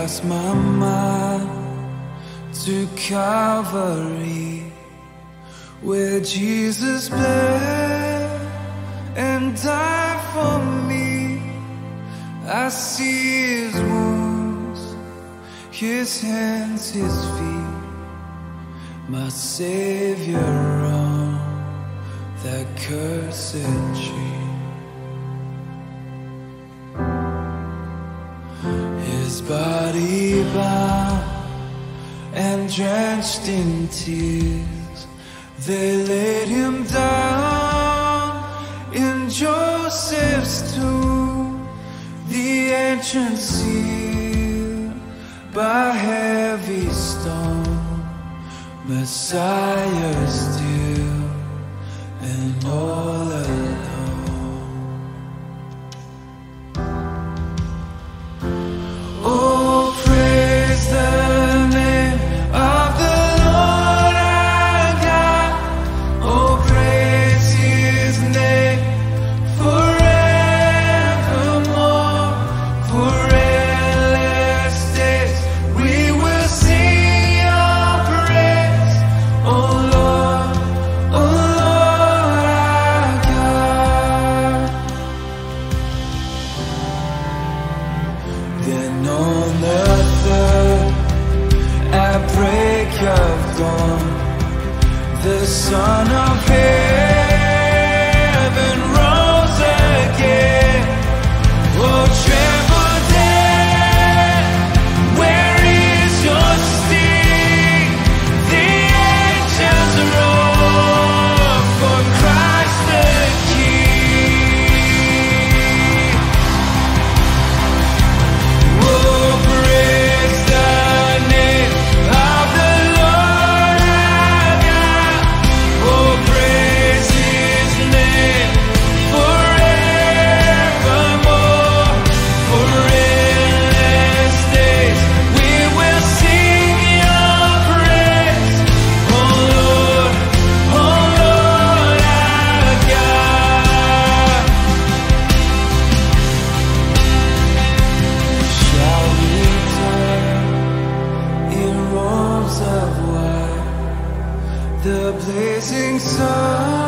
cast my mind to Calvary, where Jesus bled and died for me. I see his wounds, his hands, his feet, my Savior on that cursed tree. Bound and drenched in tears, they laid him down in Joseph's tomb, the entrance sealed by heavy stone, Messiah still and all blazing sun.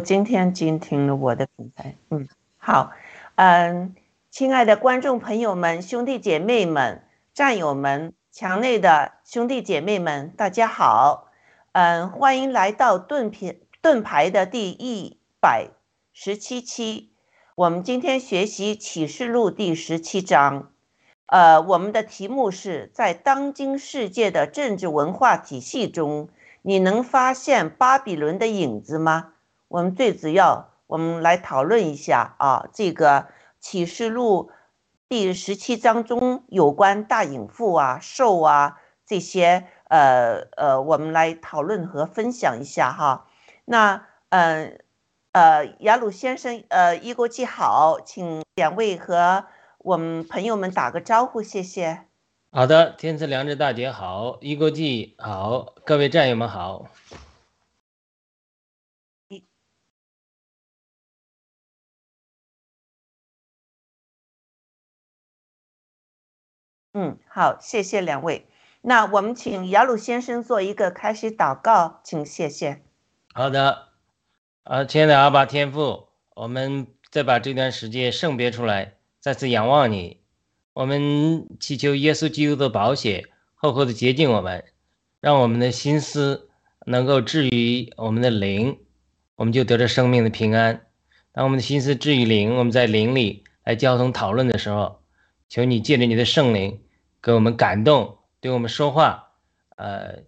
今天精听了我的品牌，嗯，好，嗯，亲爱的观众朋友们、兄弟姐妹们、战友们、墙内的兄弟姐妹们，大家好，嗯，欢迎来到盾品盾牌的第一百十七期。我们今天学习启示录第十七章，呃，我们的题目是在当今世界的政治文化体系中，你能发现巴比伦的影子吗？我们最主要，我们来讨论一下啊，这个启示录第十七章中有关大隐妇啊、兽啊这些，呃呃，我们来讨论和分享一下哈。那嗯呃，雅鲁先生，呃，一国际好，请两位和我们朋友们打个招呼，谢谢。好的，天赐良知大姐好，一国际好，各位战友们好。嗯，好，谢谢两位。那我们请雅鲁先生做一个开始祷告，请谢谢。好的，啊，亲爱的阿爸天父，我们再把这段时间圣别出来，再次仰望你。我们祈求耶稣基督的宝血厚厚的洁净我们，让我们的心思能够治愈我们的灵，我们就得着生命的平安。当我们的心思治愈灵，我们在灵里来交通讨论的时候，求你借着你的圣灵给我们感动，对我们说话，呃，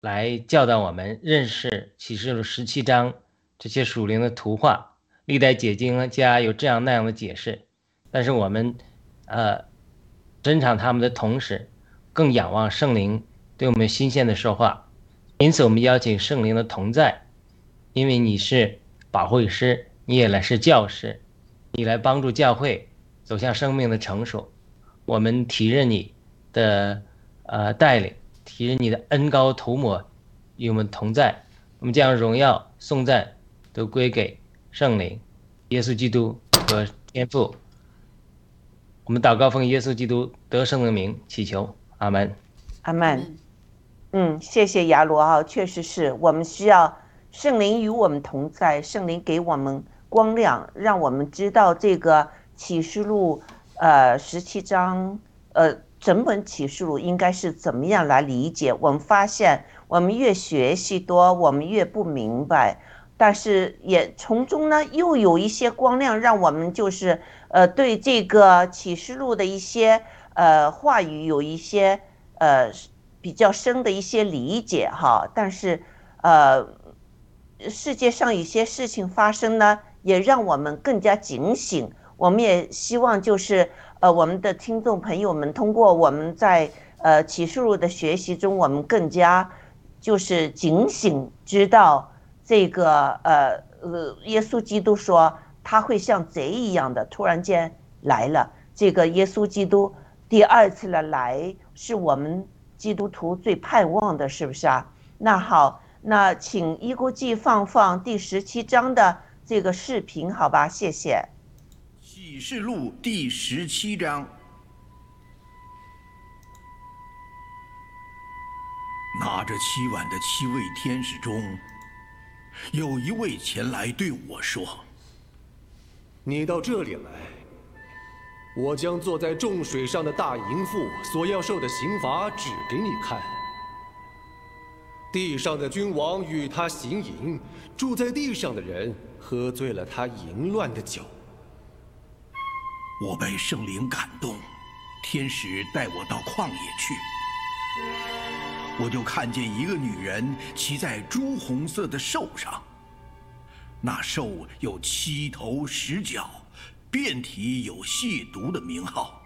来教导我们认识启示录十七章这些属灵的图画。历代解经家有这样那样的解释，但是我们，呃，珍藏他们的同时，更仰望圣灵对我们新鲜的说话。因此，我们邀请圣灵的同在，因为你是保惠师，你也来是教师，你来帮助教会走向生命的成熟。我们提认你的呃带领，提认你的恩高涂抹与我们同在。我们将荣耀颂赞都归给圣灵、耶稣基督和天父。我们祷告奉耶稣基督得胜的名祈求，阿门。阿门。嗯，谢谢雅罗啊，确实是我们需要圣灵与我们同在，圣灵给我们光亮，让我们知道这个启示录，呃，十七章，呃，整本启示录应该是怎么样来理解。我们发现，我们越学习多，我们越不明白，但是也从中呢，又有一些光亮，让我们就是呃，对这个启示录的一些呃话语有一些呃。比较深的一些理解哈，但是，呃，世界上有些事情发生呢，也让我们更加警醒。我们也希望就是呃，我们的听众朋友们通过我们在呃启示录的学习中，我们更加就是警醒，知道这个呃呃，耶稣基督说他会像贼一样的突然间来了。这个耶稣基督第二次的来是我们。基督徒最盼望的是不是啊？那好，那请一国际放放第十七章的这个视频，好吧？谢谢。启示录第十七章，拿着七碗的七位天使中，有一位前来对我说你到这里来，我将坐在众水上的大淫妇所要受的刑罚指给你看。地上的君王与他行淫，住在地上的人喝醉了他淫乱的酒。我被圣灵感动，天使带我到旷野去，我就看见一个女人骑在朱红色的兽上，那兽有七头十脚。遍体有亵渎的名号。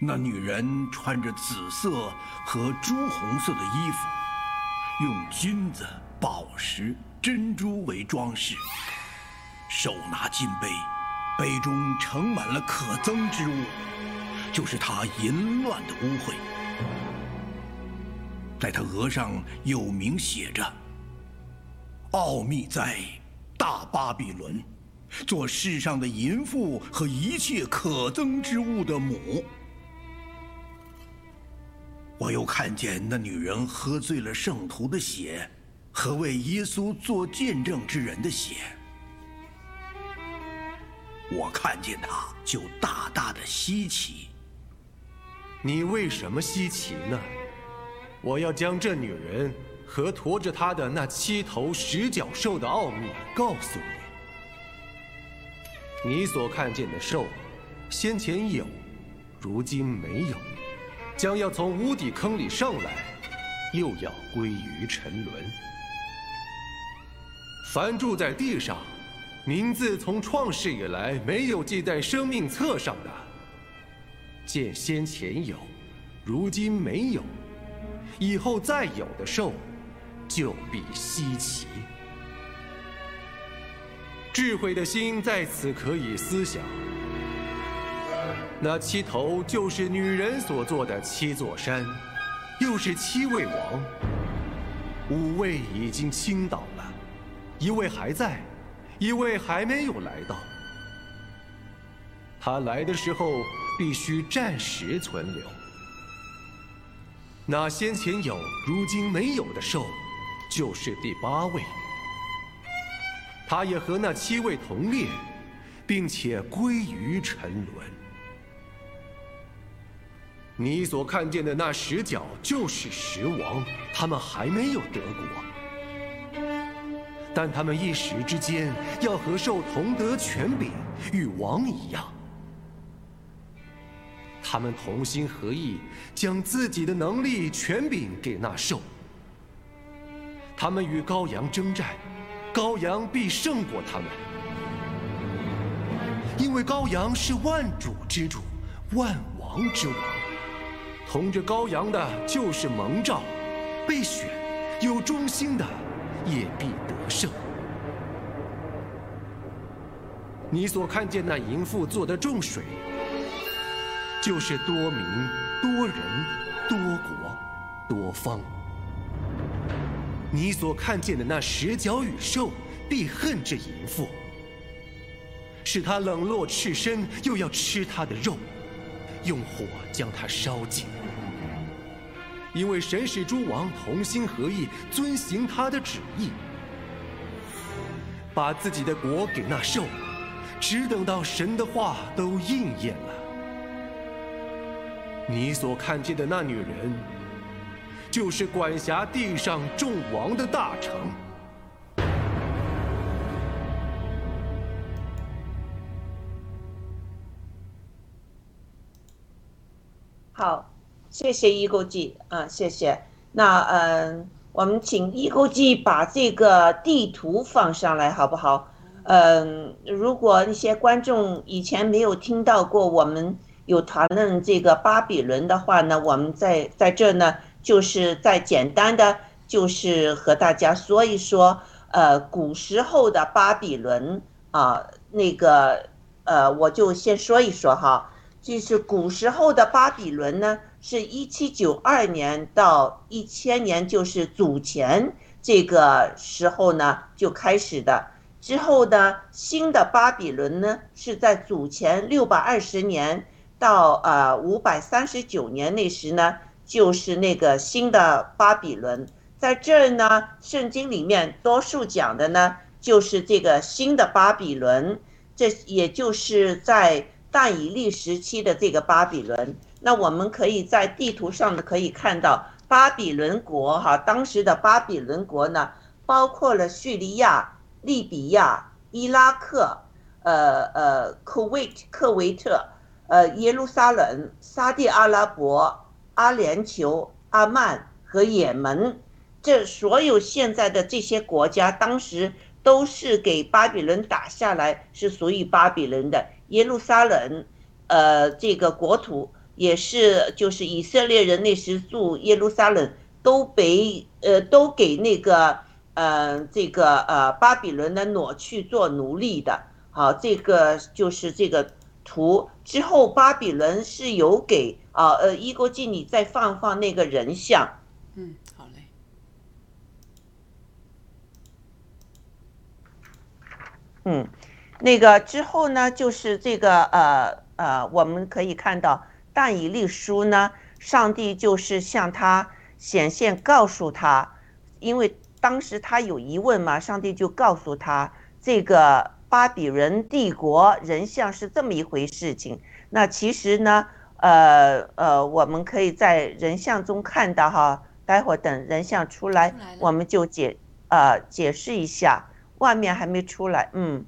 那女人穿着紫色和朱红色的衣服，用金子、宝石、珍珠为装饰，手拿金杯，杯中盛满了可憎之物，就是她淫乱的污秽。在她额上有名写着：“奥秘在大巴比伦。”做世上的淫妇和一切可憎之物的母。我又看见那女人喝醉了圣徒的血，和为耶稣做见证之人的血。我看见他，就大大的稀奇。你为什么稀奇呢？我要将这女人和驮着她的那七头十角兽的奥秘告诉你。你所看见的兽，先前有，如今没有，将要从无底坑里上来，又要归于沉沦。凡住在地上，名字从创世以来没有记在生命册上的，见先前有，如今没有，以后再有的兽，就必稀奇。智慧的心在此可以思想。那七头就是女人所做的七座山，又是七位王。五位已经倾倒了，一位还在，一位还没有来到。他来的时候必须暂时存留。那先前有，如今没有的兽，就是第八位。他也和那七位同列，并且归于沉沦。你所看见的那十角就是十王，他们还没有得国，但他们一时之间要和兽同得权柄，与王一样。他们同心合意，将自己的能力、权柄给那兽。他们与羔羊征战，羔羊必胜过他们，因为羔羊是万主之主，万王之王。同着羔羊的，就是蒙召、被选、有忠心的，也必得胜。你所看见那淫妇做的众水，就是多民、多人、多国、多方。你所看见的那十角与兽，必恨这淫妇，使他冷落赤身，又要吃他的肉，用火将他烧尽。因为神使诸王同心合意，遵行他的旨意，把自己的国给那兽，只等到神的话都应验了。你所看见的那女人，就是管辖地上众王的大臣。好，谢谢一勾记啊，谢谢。那嗯，我们请一勾记把这个地图放上来，好不好？嗯，如果一些观众以前没有听到过我们有谈论这个巴比伦的话呢，我们在在这呢，就是再简单的就是和大家说一说，呃，古时候的巴比伦啊，那个呃，我就先说一说哈。就是古时候的巴比伦呢，是一七九二年到一千年，就是祖前这个时候呢就开始的。之后呢，新的巴比伦呢是在祖前六百二十年到呃五百三十九年那时呢，就是那个新的巴比伦。在这儿呢，圣经里面多数讲的呢就是这个新的巴比伦，这也就是在。但以利时期的这个巴比伦，那我们可以在地图上呢可以看到巴比伦国哈，当时的巴比伦国呢，包括了叙利亚、利比亚、伊拉克、呃呃科威特科维特、呃耶路撒冷、沙地阿拉伯、阿联酋、阿曼和也门，这所有现在的这些国家，当时都是给巴比伦打下来，是属于巴比伦的。耶路撒冷，呃，这个国土也是，就是以色列人那时住耶路撒冷，都被呃都给那个呃这个呃巴比伦的挪去做奴隶的。好，这个就是这个图之后，巴比伦是有给啊呃伊国记，你再放放那个人像。嗯，好嘞。嗯。那个之后呢，就是这个呃呃，我们可以看到但以利书呢，上帝就是向他显现，告诉他，因为当时他有疑问嘛，上帝就告诉他，这个巴比伦帝国人像是这么一回事情。那其实呢，呃呃，我们可以在人像中看到哈，待会儿等人像出来，我们就解呃解释一下。外面还没出来，嗯。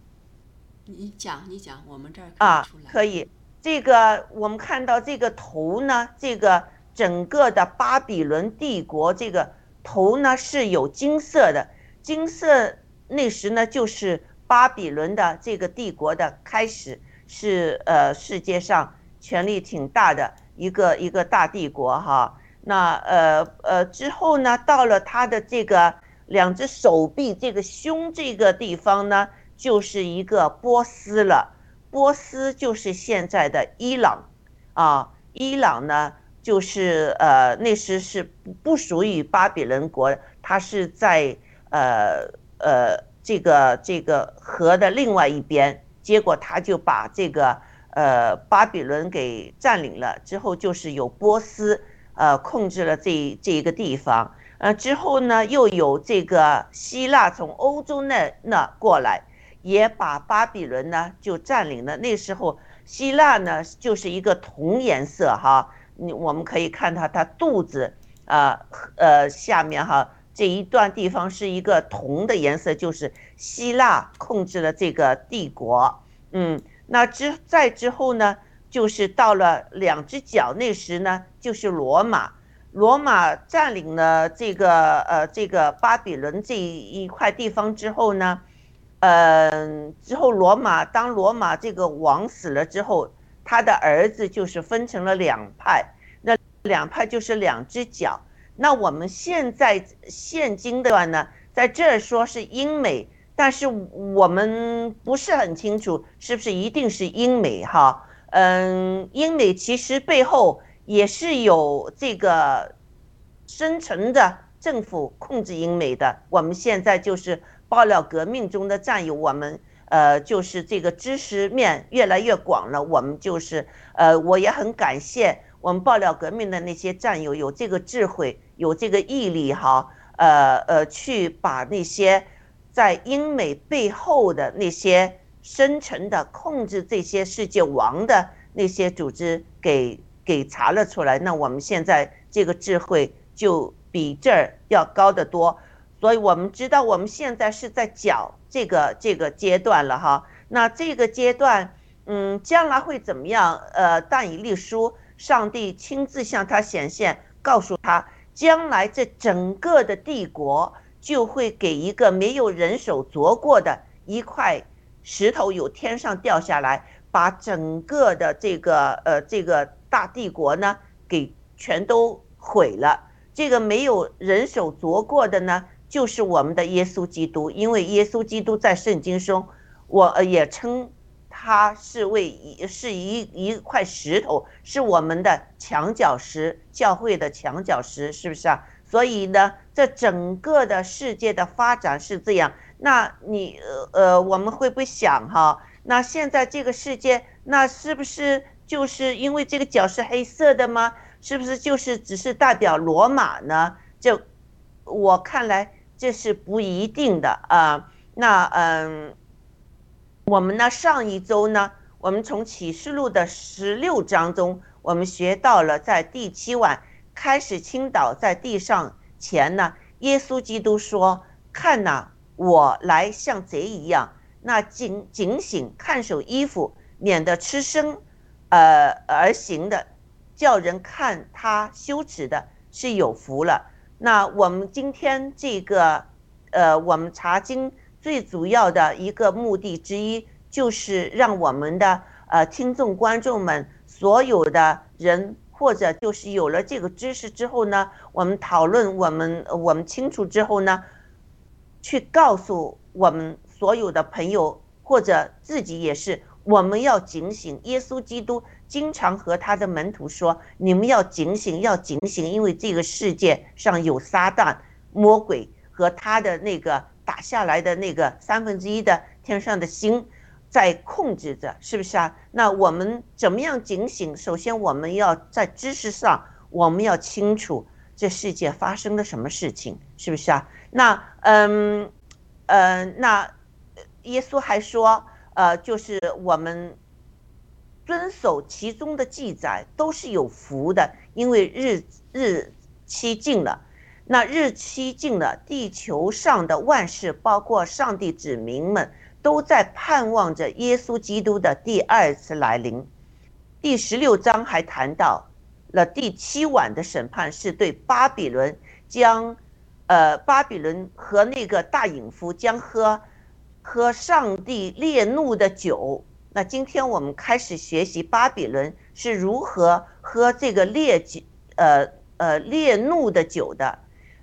你讲，你讲，我们这儿啊可以。这个我们看到这个头呢，这个整个的巴比伦帝国这个头呢是有金色的，金色那时呢就是巴比伦的这个帝国的开始，是呃世界上权力挺大的一个一个大帝国哈。那呃呃之后呢，到了他的这个两只手臂这个胸这个地方呢，就是一个波斯了。波斯就是现在的伊朗，啊，伊朗呢就是呃那时是不不属于巴比伦国，它是在呃呃这个这个河的另外一边，结果他就把这个呃巴比伦给占领了，之后就是有波斯呃控制了这这一个地方，呃之后呢又有这个希腊从欧洲那那过来。也把巴比伦呢就占领了。那时候希腊呢就是一个铜颜色哈，你我们可以看到它肚子啊呃下面哈这一段地方是一个铜的颜色，就是希腊控制了这个帝国。嗯，那之再之后呢，就是到了两只脚那时呢，就是罗马。罗马占领了这个呃这个巴比伦这一块地方之后呢。嗯，之后罗马当罗马这个王死了之后，他的儿子就是分成了两派，那两派就是两只脚。那我们现在现今的话呢，在这儿说是英美，但是我们不是很清楚是不是一定是英美哈。嗯，英美其实背后也是有这个深层的政府控制英美的。我们现在就是。爆料革命中的战友，我们呃就是这个知识面越来越广了。我们就是呃，我也很感谢我们爆料革命的那些战友，有这个智慧，有这个毅力哈，呃呃，去把那些在英美背后的那些深层的控制这些世界王的那些组织给给查了出来。那我们现在这个智慧就比这儿要高得多。所以我们知道，我们现在是在讲这个这个阶段了哈。那这个阶段，嗯，将来会怎么样？呃，但以理书，上帝亲自向他显现，告诉他，将来这整个的帝国就会给一个没有人手凿过的一块石头，由天上掉下来，把整个的这个呃这个大帝国呢，给全都毁了。这个没有人手凿过的呢？就是我们的耶稣基督，因为耶稣基督在圣经中，我也称他是为一是一一块石头，是我们的墙角石，教会的墙角石，是不是啊？所以呢，这整个的世界的发展是这样。那你呃，我们会不会想哈？那现在这个世界，那是不是就是因为这个角是黑色的吗？是不是就是只是代表罗马呢？就我看来。这是不一定的啊。那嗯，我们呢上一周呢，我们从启示录的十六章中，我们学到了在第七晚开始倾倒在地上前呢，耶稣基督说：“看呐，我来像贼一样。那警警醒，看守衣服，免得吃生，呃而行的，叫人看他羞耻的，是有福了。”那我们今天这个，呃，我们查经最主要的一个目的之一，就是让我们的呃听众观众们所有的人，或者就是有了这个知识之后呢，我们讨论，我们我们清楚之后呢，去告诉我们所有的朋友，或者自己也是，我们要警醒。耶稣基督经常和他的门徒说：“你们要警醒，要警醒，因为这个世界上有撒旦、魔鬼和他的那个打下来的那个三分之一的天上的星在控制着，是不是啊？那我们怎么样警醒？首先，我们要在知识上，我们要清楚这世界发生了什么事情，是不是啊？那嗯呃，那耶稣还说，呃，就是我们遵守其中的记载都是有福的，因为日日期近了。那日期近了，地球上的万事，包括上帝子民们，都在盼望着耶稣基督的第二次来临。第十六章还谈到了第七晚的审判，是对巴比伦将，呃，巴比伦和那个大隐夫将喝喝上帝烈怒的酒。那今天我们开始学习巴比伦是如何喝这个烈酒，呃呃烈怒的酒的。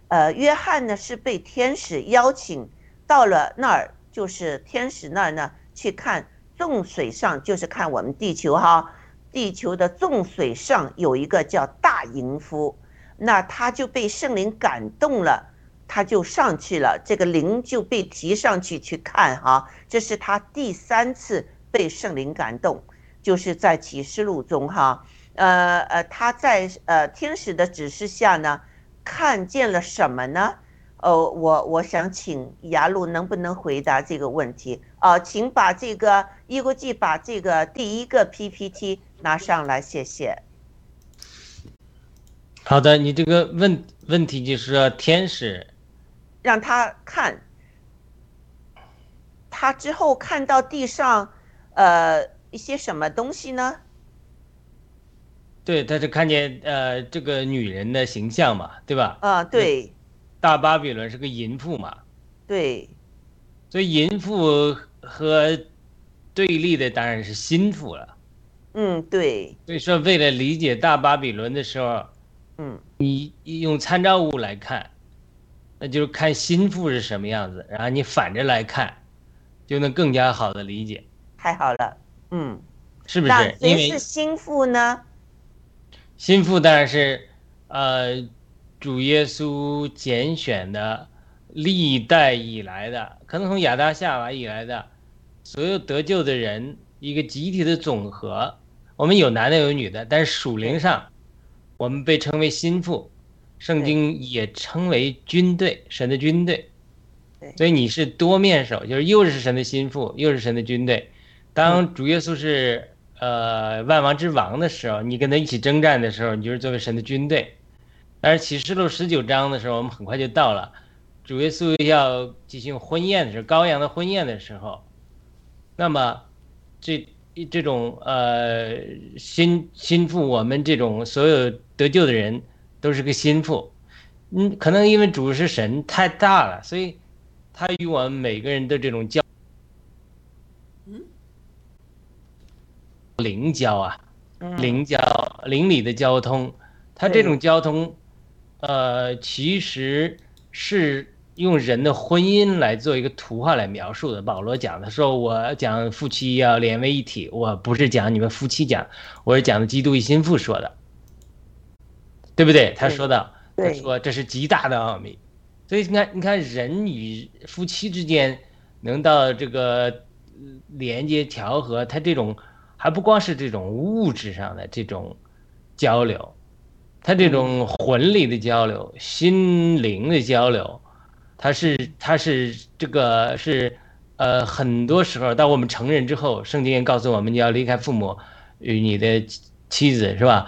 呃，约翰呢是被天使邀请到了那儿，就是天使那儿呢去看众水上，就是看我们地球哈，地球的众水上有一个叫大淫夫，那他就被圣灵感动了，他就上去了，这个灵就被提上去去看哈，这是他第三次被圣灵感动，就是在启示录中哈，呃呃，他在呃天使的指示下呢。看见了什么呢？哦，我我想请雅鲁能不能回答这个问题啊？请把这个一国际把这个第一个 PPT 拿上来，谢谢。好的，你这个问问题就是天使让他看，他之后看到地上，呃，一些什么东西呢？对，他是看见呃这个女人的形象嘛，对吧？啊，对，大巴比伦是个淫妇嘛，对，所以淫妇和对立的当然是心腹了。嗯，对，所以说，为了理解大巴比伦的时候，嗯你用参照物来看，那就是看心腹是什么样子，然后你反着来看，就能更加好的理解，太好了，嗯，是不是？因为谁是心腹呢？心腹当然是，呃，主耶稣拣选的历代以来的，可能从亚当夏娃以来的所有得救的人一个集体的总和。我们有男的有女的，但是属灵上，我们被称为心腹，圣经也称为军队，神的军队对。所以你是多面手，就是又是神的心腹，又是神的军队。当主耶稣是呃万王之王的时候，你跟他一起征战的时候，你就是作为神的军队。但是启示录十九章的时候，我们很快就到了，主耶稣要进行婚宴的时候，羔羊的婚宴的时候，那么这这种呃心心腹，我们这种所有得救的人都是个心腹。嗯，可能因为主是神太大了，所以他与我们每个人的这种交灵交啊，邻交邻里的交通，它这种交通，呃，其实是用人的婚姻来做一个图画来描述的。保罗讲的说，我讲夫妻要连为一体，我不是讲你们夫妻讲，我是讲的基督一心腹说的，对不对？他说到，他说这是极大的奥秘。所以你看，你看人与夫妻之间能到这个呃连接调和，他这种还不光是这种物质上的这种交流，他这种魂力的交流、心灵的交流，它是它是这个是呃很多时候，当我们成人之后，圣经也告诉我们你要离开父母，与你的妻子是吧？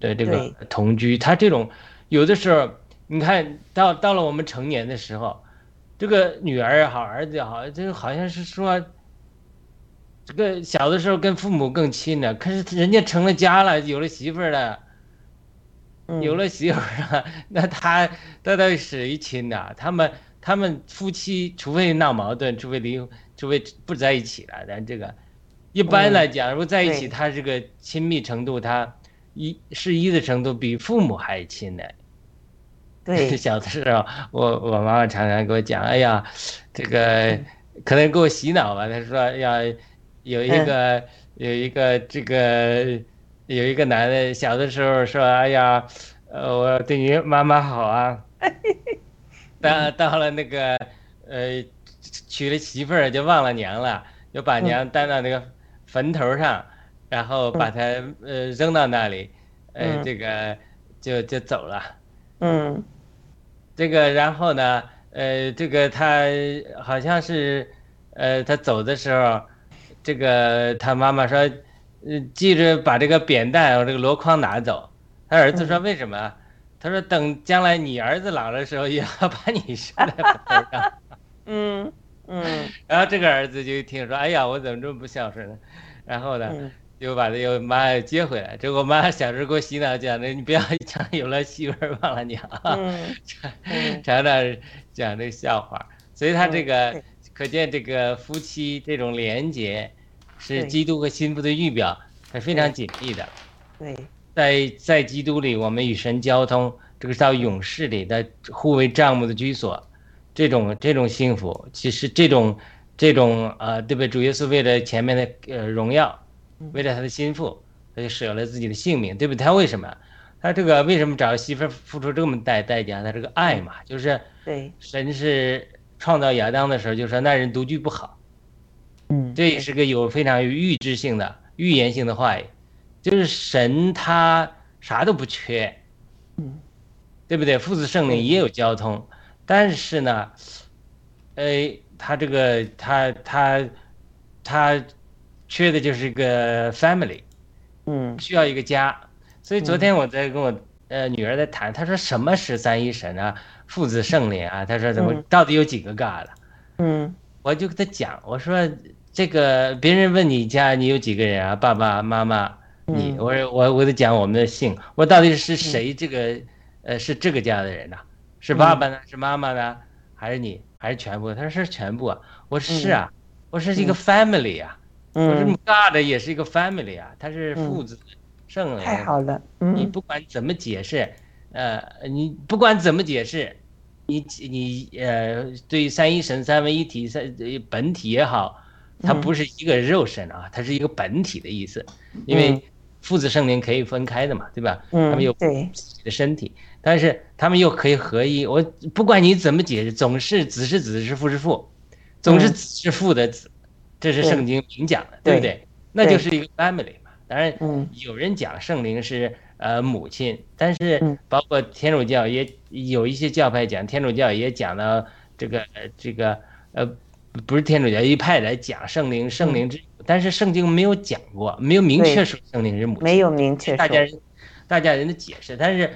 的这个同居，他这种有的时候，你看到到了我们成年的时候，这个女儿也好，儿子也好，这个好像是说，这个小的时候跟父母更亲呢，可是人家成了家了，有了媳妇儿了，嗯有了媳妇儿了，那他那他是一亲的，他们他们夫妻除非闹矛盾，除非离，除非不在一起了，咱这个一般来讲，如果在一起，他这个亲密程度，他一是一的程度比父母还亲呢。对 小的时候，我我妈妈常常给我讲，哎呀，这个可能给我洗脑吧。她说要有一个、有一个这个有一个男的，小的时候说，哎呀，呃，我对你妈妈好啊。到到了那个呃娶了媳妇儿就忘了娘了，就把娘担到那个坟头上，然后把她呃扔到那里，呃嗯这个就就走了。嗯这个然后呢，呃，这个他好像是，呃，他走的时候，这个他妈妈说，呃，记着把这个扁担和这个箩筐拿走。他儿子说为什么？他说等将来你儿子老的时候，也要把你生在我头上。嗯嗯然后这个儿子就一听说，哎呀，我怎么这么不孝顺呢？然后呢，嗯就把这个妈接回来。结果妈小时候给我洗脑讲的，你不要 讲有了媳妇儿忘了娘啊。嗯嗯 常常讲这个笑话，所以他这个对可见这个夫妻这种连结是基督和心腹的预表，是非常紧密的。对在在基督里，我们与神交通，这个到勇士里的互为帐目的居所，这种这种幸福，其实这种这种呃，对不对？主耶稣为了前面的呃荣耀，为了他的心腹，他就舍了自己的性命，对不对？他为什么？他这个为什么找媳妇儿付出这么大代价？他这个爱嘛，就是对神是创造亚当的时候就说那人独居不好，嗯。这也是个有非常有预知性的、预言性的话语，就是神他啥都不缺，嗯，对不对？父子圣灵也有交通，但是呢，呃，他这个他他他缺的就是一个 family，嗯。需要一个家。所以昨天我在跟我呃女儿在谈，她说什么是三一神啊，父子圣灵啊？他说怎么嗯到底有几个 God？嗯我就跟他讲，我说这个别人问你家你有几个人啊？爸爸妈妈，你，嗯我说我我得讲我们的姓，我到底是谁这个呃是这个家的人呐、是爸爸呢？是妈妈呢？还是你？还是全部？他说是全部啊。我说是啊，我说是一个 family 啊。我说嗯，God 也是一个 family 啊，他是嗯父子圣灵。太好了，嗯你不管怎么解释，呃，你不管怎么解释，你你呃，对三一神、三位一体、三呃本体也好，它嗯不是一个肉身啊，它是一个本体的意思，因嗯为父子圣灵可以分开的嘛，对吧？他们有自己的身体，但是他们又可以合一。我不管你怎么解释，总是子是子，是父是父，总是嗯子是父的子，这是圣经明讲的，对不对对？那就是一个 family 嘛。当然，嗯有人讲圣灵是呃母亲，但是嗯。包括天主教也有一些教派讲，天主教也讲到这个呃这个呃不是天主教一派来讲圣灵，圣灵之，但是圣经没有讲过，没有明确说圣灵是母亲，没有明确，大家大家人的解释，但是。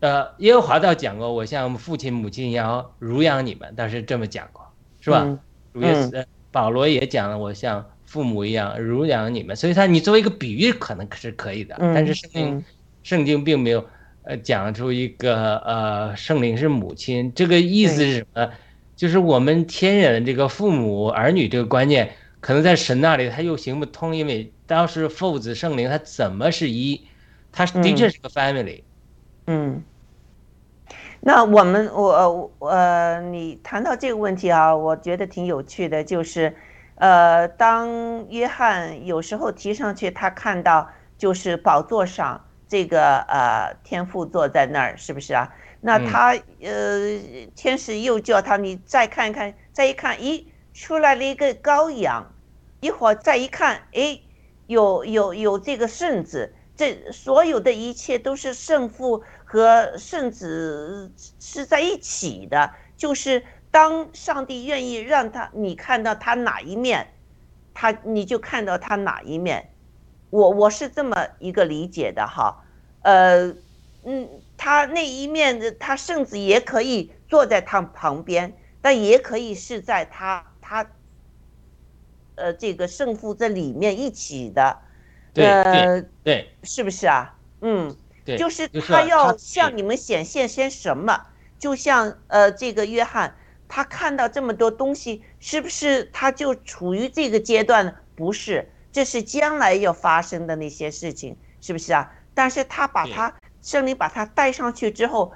呃，耶和华倒讲过，我像父亲母亲一样乳养你们，倒是这么讲过，是吧？嗯主耶稣、呃保罗也讲了，我像父母一样乳养你们，所以他你作为一个比喻可能是可以的，嗯但是圣经、嗯。圣经并没有呃讲出一个呃圣灵是母亲，这个意思是什么？就是我们天然的这个父母儿女这个观念，可能在神那里他又行不通，因为当时父子圣灵他怎么是一？他的确是个 family，、嗯，那我们我我呃，你谈到这个问题啊，我觉得挺有趣的，就是，呃，当约翰有时候提上去，他看到就是宝座上这个呃天父坐在那儿，是不是啊？那嗯他呃，天使又叫他，你再看看，再一看，咦，出来了一个羔羊，一会儿再一看，哎，有有有这个圣子，这所有的一切都是圣父和圣子是在一起的。就是当上帝愿意让他你看到他哪一面，他你就看到他哪一面。我我是这么一个理解的哈，呃，嗯，他那一面的他甚至也可以坐在他旁边，但也可以是在他他，呃，这个胜负这里面一起的。对对呃，对是不是啊？嗯，对，就是他要向你们显现些什么？就像呃，这个约翰，他看到这么多东西，是不是他就处于这个阶段呢？不是，这是将来要发生的那些事情，是不是啊？但是他把他圣灵把他带上去之后，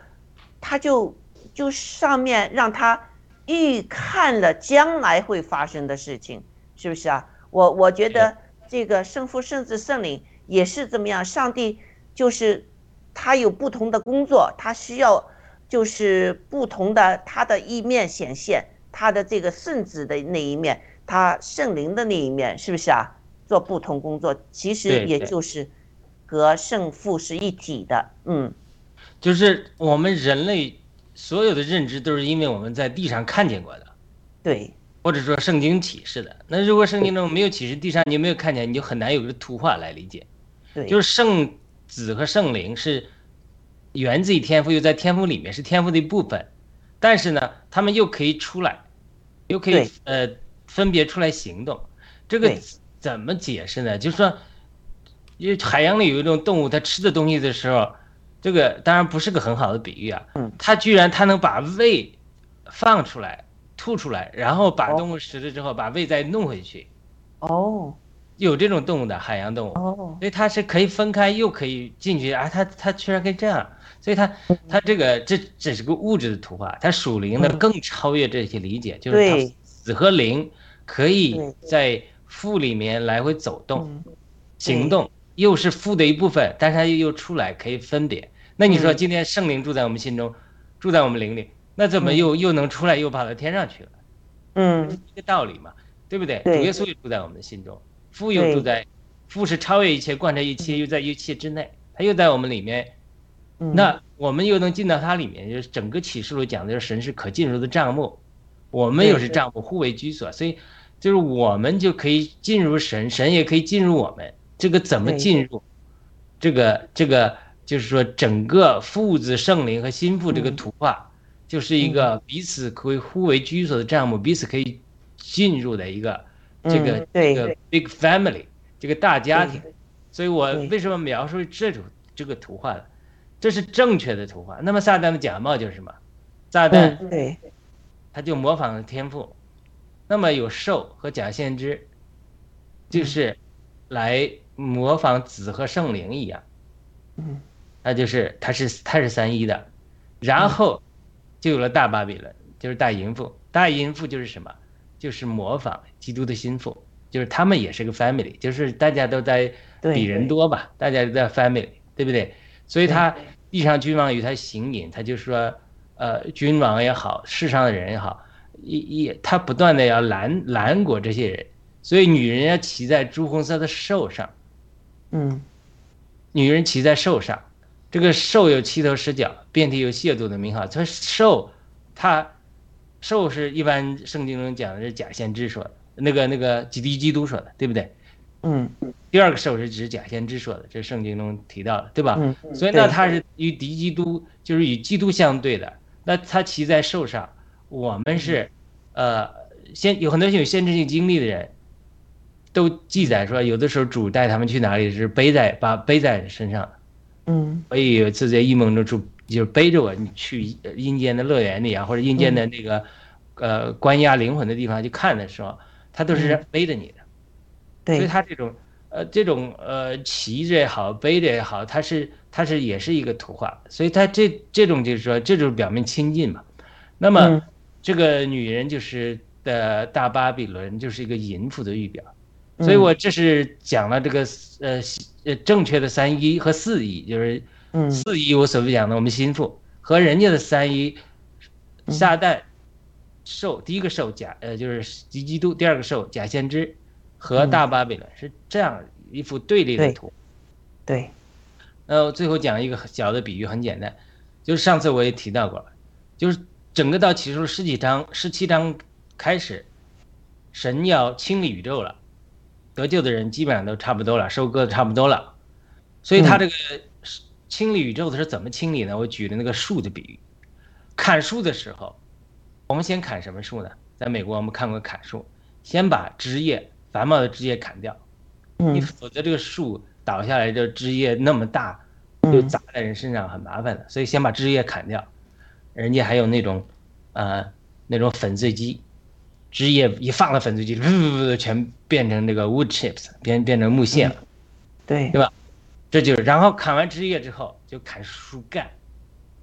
他就就上面让他预看了将来会发生的事情，是不是啊？我我觉得这个圣父、圣子、圣灵也是怎么样，上帝就是他有不同的工作，他需要就是不同的他的一面显现，他的这个圣子的那一面，他圣灵的那一面，是不是啊？做不同工作，其实也就是和圣父是一体的，嗯就是我们人类所有的认知都是因为我们在地上看见过的，对或者说圣经启示的。那如果圣经中没有启示，地上你没有看见，你就很难有个图画来理解。对，就是圣子和圣灵是源自于天赋，又在天赋里面是天赋的一部分，但是呢，他们又可以出来，又可以呃分别出来行动。这个怎么解释呢？就是说，因为海洋里有一种动物，它吃的东西的时候，这个当然不是个很好的比喻啊，嗯。它居然它能把胃放出来、吐出来，然后把哦。动物食了之后，把胃再弄回去，哦。有这种动物的海洋动物。哦，所以它是可以分开又可以进去啊，它它居然可以这样，所以它它这个这只是个物质的图画，它属灵的嗯。更超越这些理解，就是它对子和灵可以在父里面来回走动、嗯，行动，又是父的一部分，但是它又又出来可以分别。那你说嗯。今天圣灵住在我们心中，住在我们灵里，那怎么嗯。又又能出来又跑到天上去了？嗯。一个道理嘛，对不对？对。主耶稣也住在我们的心中，父又住在，父是超越一切、贯彻一切，又在一切之内，他又在我们里面。嗯，那我们又能进到它里面，就是整个启示录讲的就是神是可进入的帐幕，我们又是帐幕，互为居所，所以就是我们就可以进入神，神也可以进入我们。这个怎么进入？这个这个就是说，整个父子圣灵和心腹这个嗯图画，就是一个彼此可以互为居所的帐幕，彼此可以进入的一个这个、这个 big family 这个大家庭。所以我为什么描述这种这个图画呢？这是正确的图画。那么撒旦的假冒就是什么？撒旦嗯对他就模仿了天赋，那么有兽和假先知，就是来模仿子和圣灵一样，嗯那就是他是他是三一的，然后就有了大巴比伦，就是大淫妇。大淫妇就是什么？就是模仿基督的心腹，就是他们也是个 family，就是大家都在对比人多吧，大家都在 family，对不对？所以他地上君王与他行饮，他就说，呃，君王也好，世上的人也好，一一他不断的要拦拦过这些人，所以女人要骑在朱红色的兽上，嗯女人骑在兽上，这个兽有七头十角，遍体有亵渎的名号。它兽，它兽是一般圣经中讲的是假先知说的，那个那个基督基督说的，对不对？嗯第二个兽是指假先知说的，这是圣经中提到的，对吧？嗯，所以呢，对它是与敌基督，就是与基督相对的。那他骑在兽上，我们是，呃，先有很多有先知性经历的人，都记载说，有的时候主带他们去哪里是背在把背在身上的。嗯所以有一次在异梦中主就是背着我去阴间的乐园里啊，或者阴间的那个，呃，关押灵魂的地方去看的时候，他都是背着你的。所以对他这种呃这种呃骑着也好，背着也好，它是它是也是一个图画，所以它这这种就是说这就是表明亲近嘛。那么、嗯。这个女人就是的大巴比伦就是一个淫妇的预表，嗯。所以我这是讲了这个呃呃正确的三一和四一，就是嗯。四一我所讲的我们心腹和人家的三一，嗯。撒旦兽第一个受假呃就是敌基督，第二个受假先知和嗯大巴比伦是这样一幅对立的对图。对呃，最后讲一个小的比喻，很简单，就是上次我也提到过了，就是整个到启示录十几章、十七章开始，神要清理宇宙了，得救的人基本上都差不多了，收割的差不多了，所以他嗯这个清理宇宙的是怎么清理呢？我举的那个树的比喻，砍树的时候，我们先砍什么树呢？在美国我们看过砍树，先把枝叶繁茂的枝叶砍掉，你嗯否则这个树倒下来，这枝叶那么大，就嗯砸在人身上很麻烦的，所以先把枝叶砍掉。人家还有那种，呃，那种粉碎机，枝叶一放到粉碎机里，噗全变成那个 wood chips，变变成木屑了。对对吧这就是，然后砍完枝叶之后就砍树干。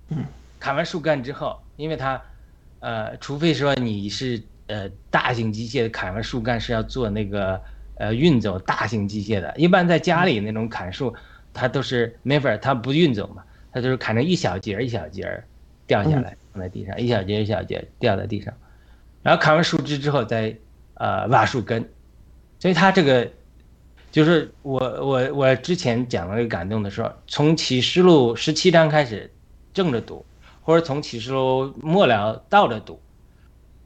嗯，砍完树干之后，因为它，呃，除非说你是呃大型机械，砍完树干是要做那个呃运走大型机械的。一般在家里那种砍树，它都是没法儿，它不运走嘛，它就是砍成一小节一小节掉下来放在地上，一小节一小节掉在地上，然后砍完树枝之后再呃挖树根，所以它这个就是我我我之前讲了一个感动的时候，从启示录十七章开始，正着读，或者从启示录末了倒着读。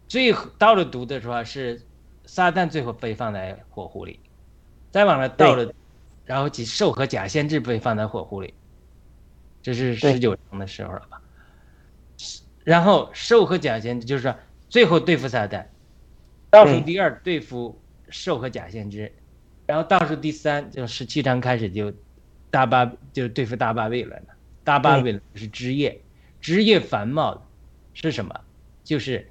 最后倒着读的时候是撒旦最后被放在火湖里，再往上倒着，然后几兽和假先知被放在火湖里，这是对。十九章的时候了吧？然后兽和假先知就是说最后对付撒旦，倒数第二对付兽和假先知，然后倒数第三就十七章开始就大巴就对付大巴比伦了。大巴比伦是枝叶，枝叶繁茂的是什么？就是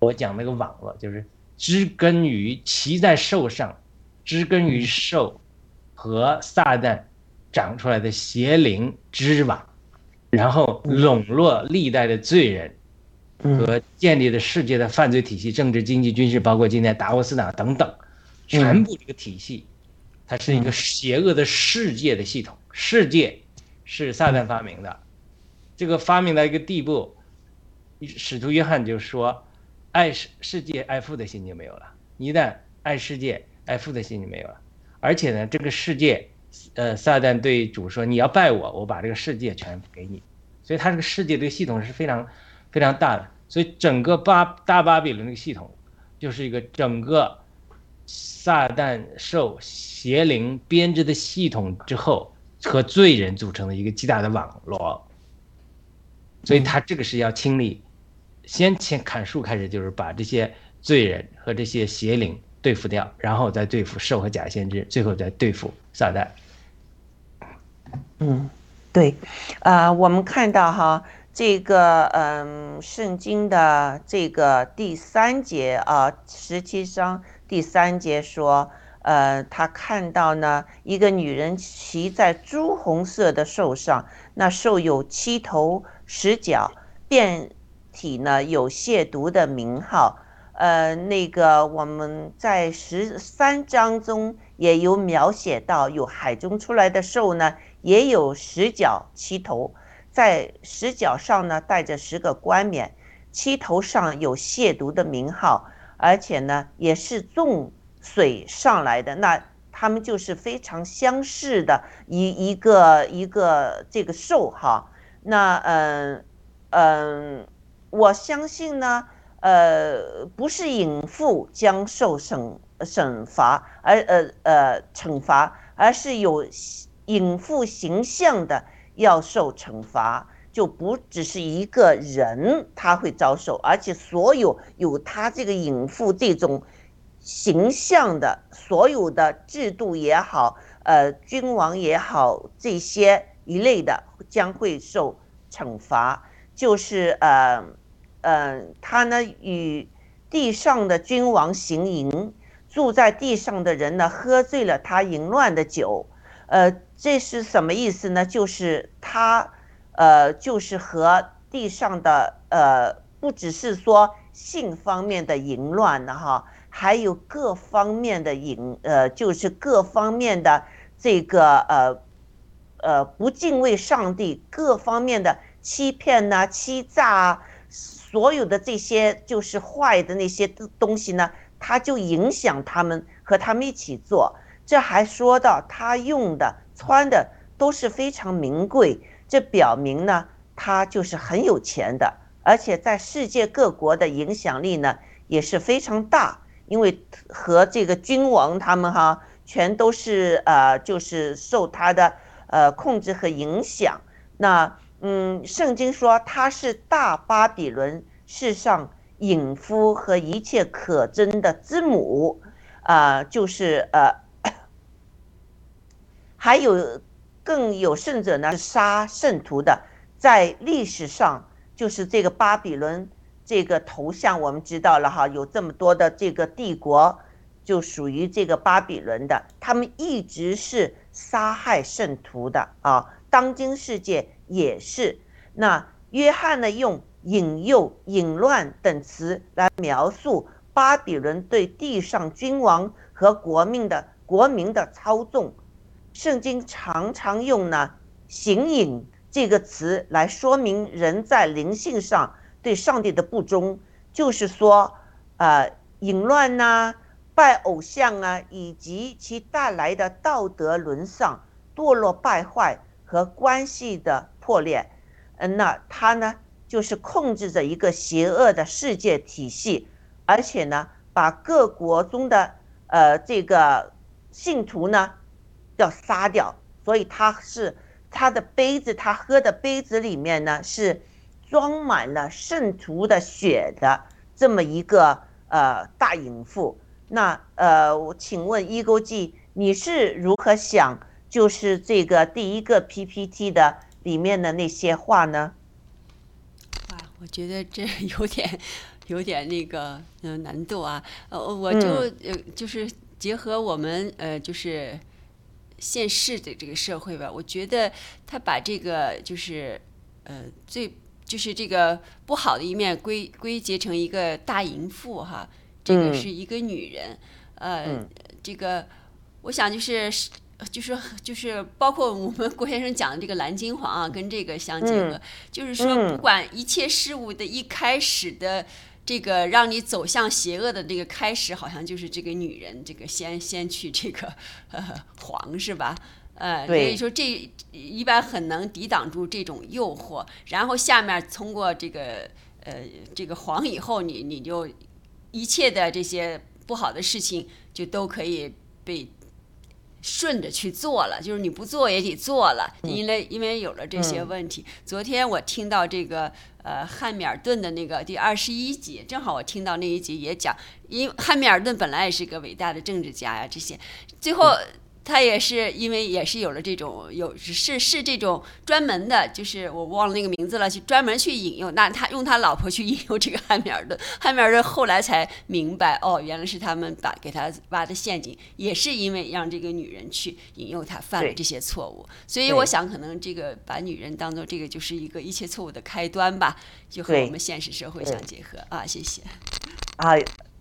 我讲那个网络，就是植根于骑在兽上，植根于兽和撒旦长出来的邪灵织网，然后笼络历代的罪人。嗯和建立的世界的犯罪体系、政治、经济、军事，包括今天达沃斯党等等，全部这个体系，它是一个邪恶的世界的系统。世界是撒旦发明的，这个发明到一个地步，使徒约翰就说：“爱世世界，爱父的心就没有了。一旦爱世界，爱父的心就没有了。而且呢，这个世界，呃，撒旦对主说：‘你要拜我，我把这个世界全给你。’所以他这个世界这个系统是非常非常大的。所以整个巴大巴比伦这个系统，就是一个整个撒旦受邪灵编织的系统之后和罪人组成的一个极大的网络。所以他这个是要清理，先砍树开始，就是把这些罪人和这些邪灵对付掉，然后再对付兽和假先知，最后再对付撒旦。嗯，对，呃，我们看到哈，这个嗯，圣经的这个第三节啊，十七章第三节说，呃，他看到呢一个女人骑在朱红色的兽上，那兽有七头十角，遍体呢有亵渎的名号。呃，那个我们在十三章中也有描写到，有海中出来的兽呢，也有十角七头，在十角上呢带着十个冠冕，七头上有亵渎的名号，而且呢也是纵水上来的，那他们就是非常相似的一一个一个这个兽哈，那嗯嗯，我相信呢。呃，不是隐妇将受惩惩罚，而呃呃惩罚，而是有隐妇形象的要受惩罚，就不只是一个人他会遭受，而且所有有他这个隐妇这种形象的所有的制度也好，呃君王也好，这些一类的将会受惩罚，就是呃。嗯，他呢与地上的君王行淫，住在地上的人呢喝醉了他淫乱的酒，呃，这是什么意思呢？就是他，呃，就是和地上的呃，不只是说性方面的淫乱呢哈，还有各方面的淫，呃，就是各方面的这个呃，呃，不敬畏上帝，各方面的欺骗呐、欺诈啊。所有的这些就是坏的那些东西呢，他就影响他们和他们一起做。这还说到他用的、穿的都是非常名贵，这表明呢，他就是很有钱的，而且在世界各国的影响力呢也是非常大，因为和这个君王他们哈，全都是呃，就是受他的呃控制和影响。那。嗯，圣经说他是大巴比伦世上隐夫和一切可憎的之母，啊、呃，就是呃，还有更有甚者呢，杀圣徒的，在历史上就是这个巴比伦这个头像，我们知道了哈，有这么多的这个帝国就属于这个巴比伦的，他们一直是杀害圣徒的啊，当今世界。也是，那约翰呢用引诱、淫乱等词来描述巴比伦对地上君王和国民的国民的操纵。圣经常常用呢“行淫”这个词来说明人在灵性上对上帝的不忠，就是说，呃，淫乱呐、拜偶像啊，以及其带来的道德沦丧、堕落败坏和关系的。破裂，嗯，那他呢就是控制着一个邪恶的世界体系，而且呢把各国中的呃这个信徒呢要杀掉，所以他是他的杯子，他喝的杯子里面呢是装满了圣徒的血的这么一个呃大淫妇。那呃，我请问一钩记，你是如何想？就是这个第一个 PPT 的里面的那些话呢？哇，我觉得这有点 有点那个嗯难度啊。呃，我就呃就是结合我们呃就是现世的这个社会吧，我觉得他把这个就是呃最就是这个不好的一面归归结成一个大淫妇哈，这个嗯是一个女人，呃，嗯这个我想就是就是就是包括我们郭先生讲的这个蓝金黄啊，跟这个相结合，嗯就是说嗯不管一切事物的一开始的。这个让你走向邪恶的这个开始，好像就是这个女人，这个先先去这个呃黄是吧？呃，所以说这一般很能抵挡住这种诱惑，然后下面通过这个呃这个黄以后，你你就一切的这些不好的事情就都可以被顺着去做了，就是你不做也得做了，因为因为有了这些问题。昨天我听到这个呃汉密尔顿的那个第二十一集，正好我听到那一集也讲，因为汉密尔顿本来也是个伟大的政治家呀，这些最后。他也是因为也是有了这种有是是这种专门的，就是我忘了那个名字了，去专门去引诱。那他用他老婆去引诱这个汉密尔顿，汉密尔顿后来才明白，哦，原来是他们把给他挖的陷阱，也是因为让这个女人去引诱他犯了这些错误。所以我想，可能这个把女人当做这个就是一个一切错误的开端吧，就和我们现实社会相结合啊。谢谢。啊，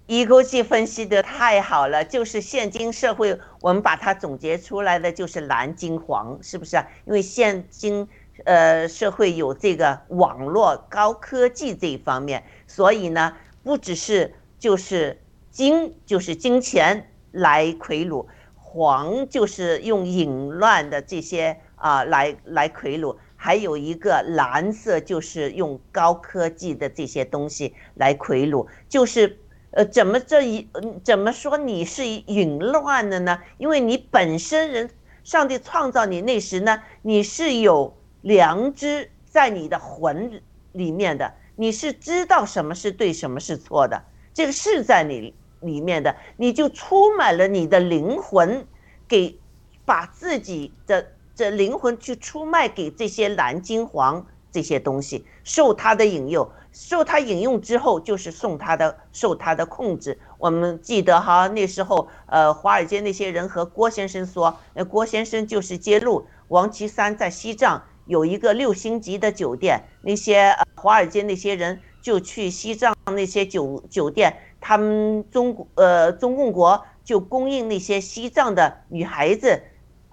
一钩记分析的太好了，就是现今社会，我们把它总结出来的就是蓝金黄，是不是啊？因为现今呃社会有这个网络高科技这一方面，所以呢，不只是就是金就是金钱来贿赂，黄就是用淫乱的这些啊来来贿赂。还有一个蓝色，就是用高科技的这些东西来贿赂，就是呃，怎么这一嗯怎么说你是淫乱的呢？因为你本身人，上帝创造你那时呢，你是有良知在你的魂里面的，你是知道什么是对，什么是错的，这个是在你里面的，你就出卖了你的灵魂，给把自己的这灵魂去出卖给这些蓝金黄这些东西，受他的引诱，受他引用之后，就是受他的受他的控制。我们记得哈，那时候呃，华尔街那些人和郭先生说，那郭先生就是揭露王岐山在西藏有一个六星级的酒店，那些华尔街那些人就去西藏那些酒酒店，他们中呃中共国就供应那些西藏的女孩子。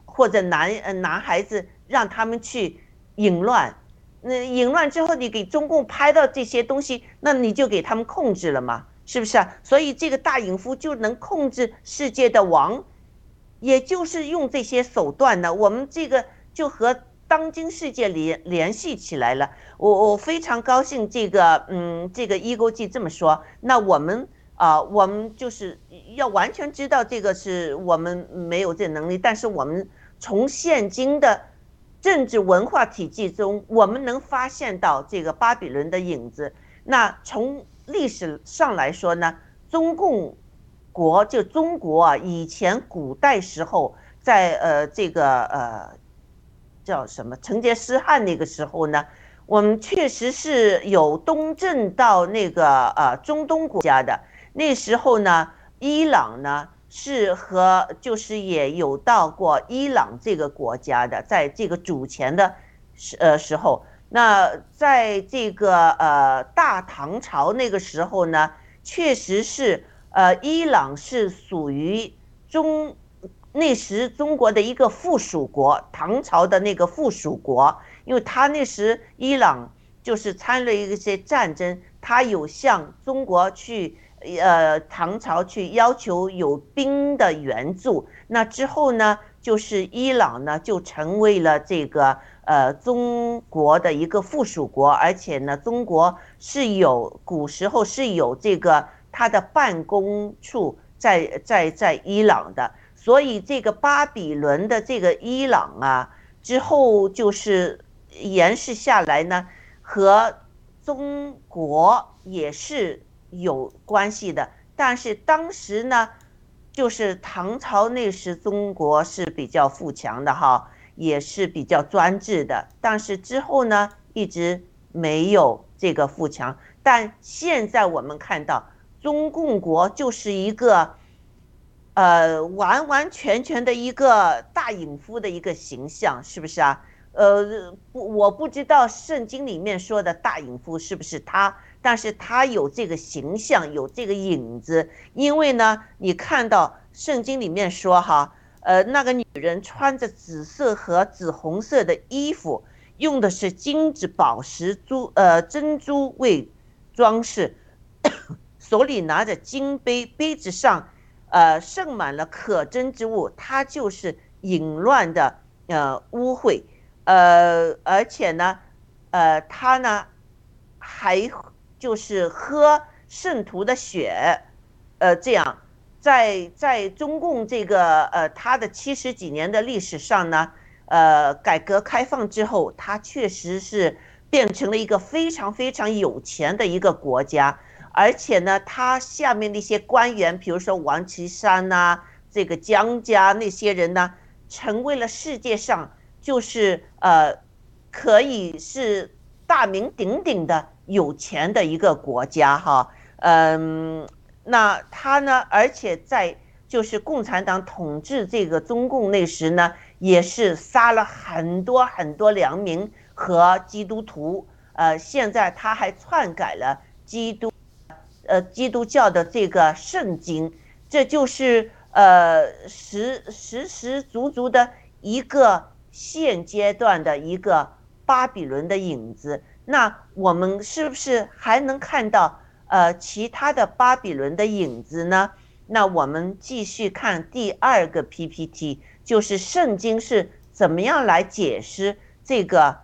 或者男男孩子让他们去淫乱，那淫乱之后，你给中共拍到这些东西，那你就给他们控制了嘛，是不是啊？所以这个大淫夫就能控制世界的王，也就是用这些手段呢。我们这个就和当今世界联联系起来了。我我非常高兴，这个嗯，这个一钩记这么说，那我们。啊、我们就是要完全知道这个是我们没有这能力，但是我们从现今的政治文化体系中，我们能发现到这个巴比伦的影子。那从历史上来说呢，中共国就中国啊，以前古代时候，在呃这个呃叫什么成吉思汗那个时候呢，我们确实是有东征到那个呃中东国家的。那时候呢，伊朗呢是和就是也有到过伊朗这个国家的，在这个主权的时呃时候，那在这个呃大唐朝那个时候呢，确实是呃伊朗是属于中那时中国的一个附属国，唐朝的那个附属国，因为他那时伊朗就是参了一些战争，他有向中国去。呃，唐朝去要求有兵的援助，那之后呢，就是伊朗呢就成为了这个呃中国的一个附属国，而且呢，中国是有古时候是有这个它的办公处在在在伊朗的，所以这个巴比伦的这个伊朗啊，之后就是延续下来呢，和中国也是有关系的，但是当时呢。就是唐朝那时，中国是比较富强的哈，也是比较专制的。但是之后呢，一直没有这个富强。但现在我们看到，中共国就是一个，呃，完完全全的一个大隐夫的一个形象，是不是啊？呃，不，我不知道圣经里面说的大隐夫是不是他。但是他有这个形象，有这个影子，因为呢，你看到圣经里面说哈，呃，那个女人穿着紫色和紫红色的衣服，用的是金子、宝石、珠呃珍珠为装饰，手里拿着金杯，杯子上呃盛满了可憎之物，它就是淫乱的呃污秽，呃，而且呢，呃，他呢还。就是喝圣徒的血，呃，这样，在在中共这个呃他的七十几年的历史上呢，呃，改革开放之后，他确实是变成了一个非常非常有钱的一个国家，而且呢，他下面那些官员，比如说王岐山呐，这个江家那些人呢，成为了世界上就是呃，可以是大名鼎鼎的。有钱的一个国家哈，嗯，那他呢？而且在就是共产党统治这个中共那时呢，也是杀了很多很多良民和基督徒。呃，现在他还篡改了基督，呃，基督教的这个圣经，这就是呃实实实足足的一个现阶段的一个巴比伦的影子。那我们是不是还能看到呃其他的巴比伦的影子呢？那我们继续看第二个 PPT，就是圣经是怎么样来解释这个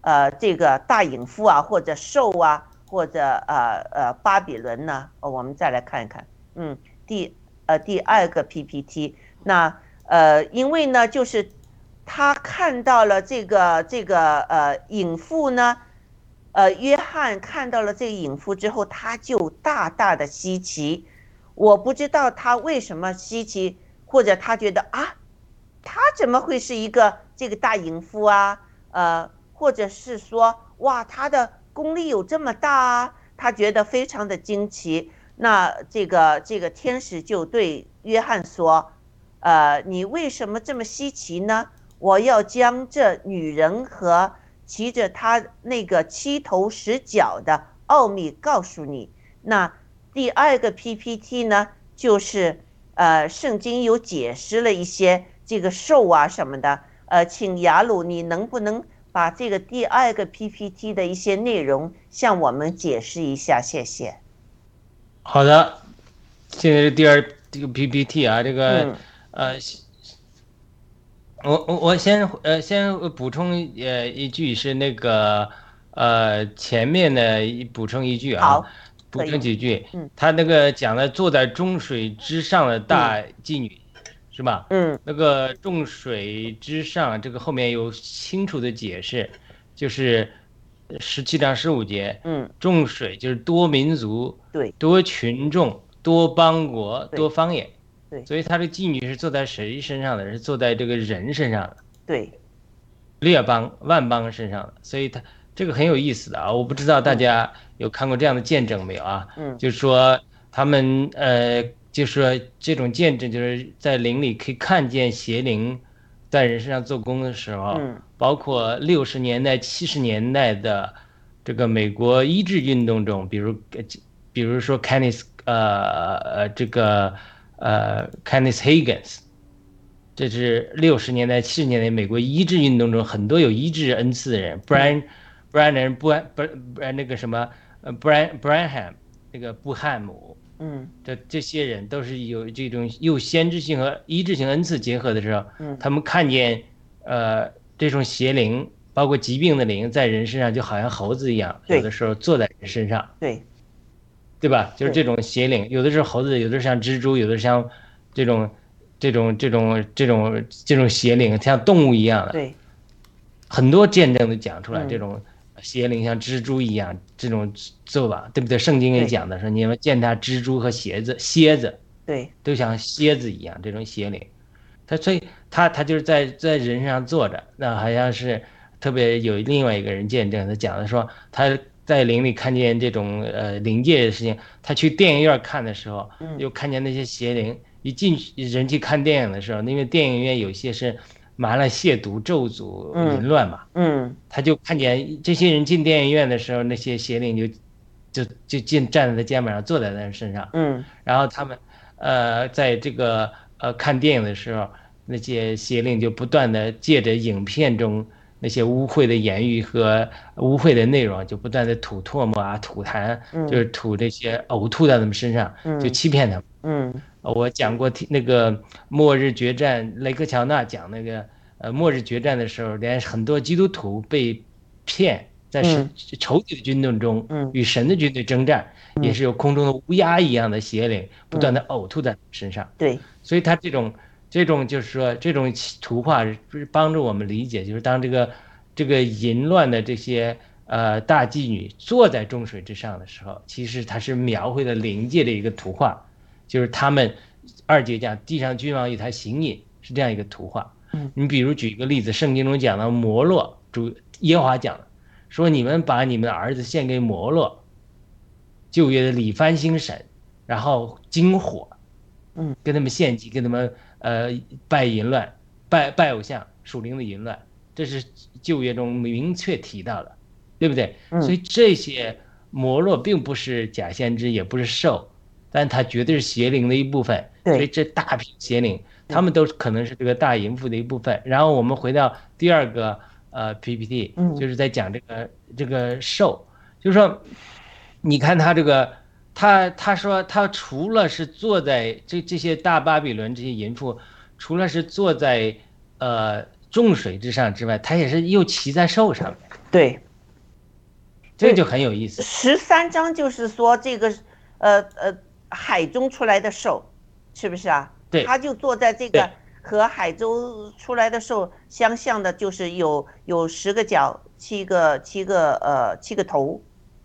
呃这个大隐夫啊，或者兽啊，或者呃呃巴比伦呢？我们再来看一看，嗯，第呃第二个 PPT，那呃因为呢就是他看到了这个这个呃隐妇呢。呃，约翰看到了这个隐妇之后，他就大大的稀奇。我不知道他为什么稀奇，或者他觉得啊，他怎么会是一个这个大隐妇啊？呃，或者是说，哇，他的功力有这么大啊？他觉得非常的惊奇。那这个这个天使就对约翰说，呃，你为什么这么稀奇呢？我要将这女人和。骑着他那个七头十脚的奥秘告诉你。那第二个 PPT 呢，就是呃，圣经有解释了一些这个兽啊什么的。呃，请雅鲁，你能不能把这个第二个 PPT 的一些内容向我们解释一下？谢谢。好的，现在是第二这个 PPT 啊，这个呃。我我我先呃先补充呃一句是那个呃前面的补充一句啊，补充几句，嗯，他那个讲了坐在中水之上的大妓女，是吧？嗯，那个众水之上这个后面有清楚的解释，就是十七章十五节，嗯，众水就是多民族，对，多群众，多邦国，多方言。对，所以他的妓女是坐在谁身上的？是坐在这个人身上的。对，列邦万邦身上的。所以他这个很有意思的啊！我不知道大家有看过这样的见证没有啊？嗯，就是说他们呃，就是说这种见证，就是在灵里可以看见邪灵在人身上做工的时候，嗯，包括六十年代、七十年代的这个美国医治运动中，比如比如说 Kenneth 呃呃这个。呃，Kenneth Higgins，这是六十年代、七十年代美国医治运动中很多有医治恩赐的人，Brian，Brian 不不不那个什么，呃，Brian Branham 那个布汉姆，嗯。这这些人都是有这种又先知性和医治性恩赐结合的时候，嗯。他们看见呃这种邪灵，包括疾病的灵，在人身上就好像猴子一样，有的时候坐在人身上，对，对吧？就是这种邪灵，有的是猴子，有的是像蜘蛛，有的是像这种这种这种这种这种邪灵，像动物一样的。对，很多见证都讲出来，嗯这种邪灵像蜘蛛一样这种做法，对不对？圣经也讲的说，你们见它蜘蛛和蝎子，蝎子对，都像蝎子一样，这种邪灵，他所以他他就是在在人身上坐着，那好像是特别有另外一个人见证，他讲的说他在林里看见这种呃灵界的事情，他去电影院看的时候，嗯又看见那些邪灵，一进去人去看电影的时候，因为电影院有些是满了亵渎、咒诅、嗯淫乱嘛，嗯他就看见这些人进电影院的时候，那些邪灵就就就进站在他肩膀上，坐在他身上，嗯。然后他们呃在这个呃看电影的时候，那些邪灵就不断的借着影片中那些污秽的言语和污秽的内容，就不断的吐唾沫啊、吐痰，嗯。就是吐这些呕吐在他们身上，嗯。就欺骗他们。我讲过听那个末日决战，雷克乔纳讲那个呃末日决战的时候，连很多基督徒被骗，在神仇敌的军队中嗯。与神的军队征战，也是有空中的乌鸦一样的邪灵不断的呕吐在身上。对，所以他这种这种就是说这种图画是帮助我们理解，就是当这个这个淫乱的这些呃大妓女坐在中水之上的时候，其实它是描绘了灵界的一个图画，就是他们二姐讲地上君王与他行淫是这样一个图画。嗯，你比如举一个例子，圣经中讲的摩洛主耶和华讲的，说你们把你们的儿子献给摩洛，旧约的里番星神，然后金火，嗯，跟他们献祭，跟他们呃拜淫乱，拜拜偶像，属灵的淫乱，这是旧约中明确提到的，对不对？嗯所以这些摩洛并不是假先知，也不是兽，但它绝对是邪灵的一部分。对所以这大批邪灵，他们都可能是这个大淫妇的一部分。然后我们回到第二个呃 PPT，嗯就是在讲这个这个兽，就是说，你看他这个。他他说他除了是坐在这这些大巴比伦这些淫妇，除了是坐在呃众水之上之外，他也是又骑在兽上面，对，这就很有意思。十三章就是说这个，呃呃，海中出来的兽，是不是啊？对。他就坐在这个和海中出来的兽相像的，就是有有十个角，七个七个呃七个头，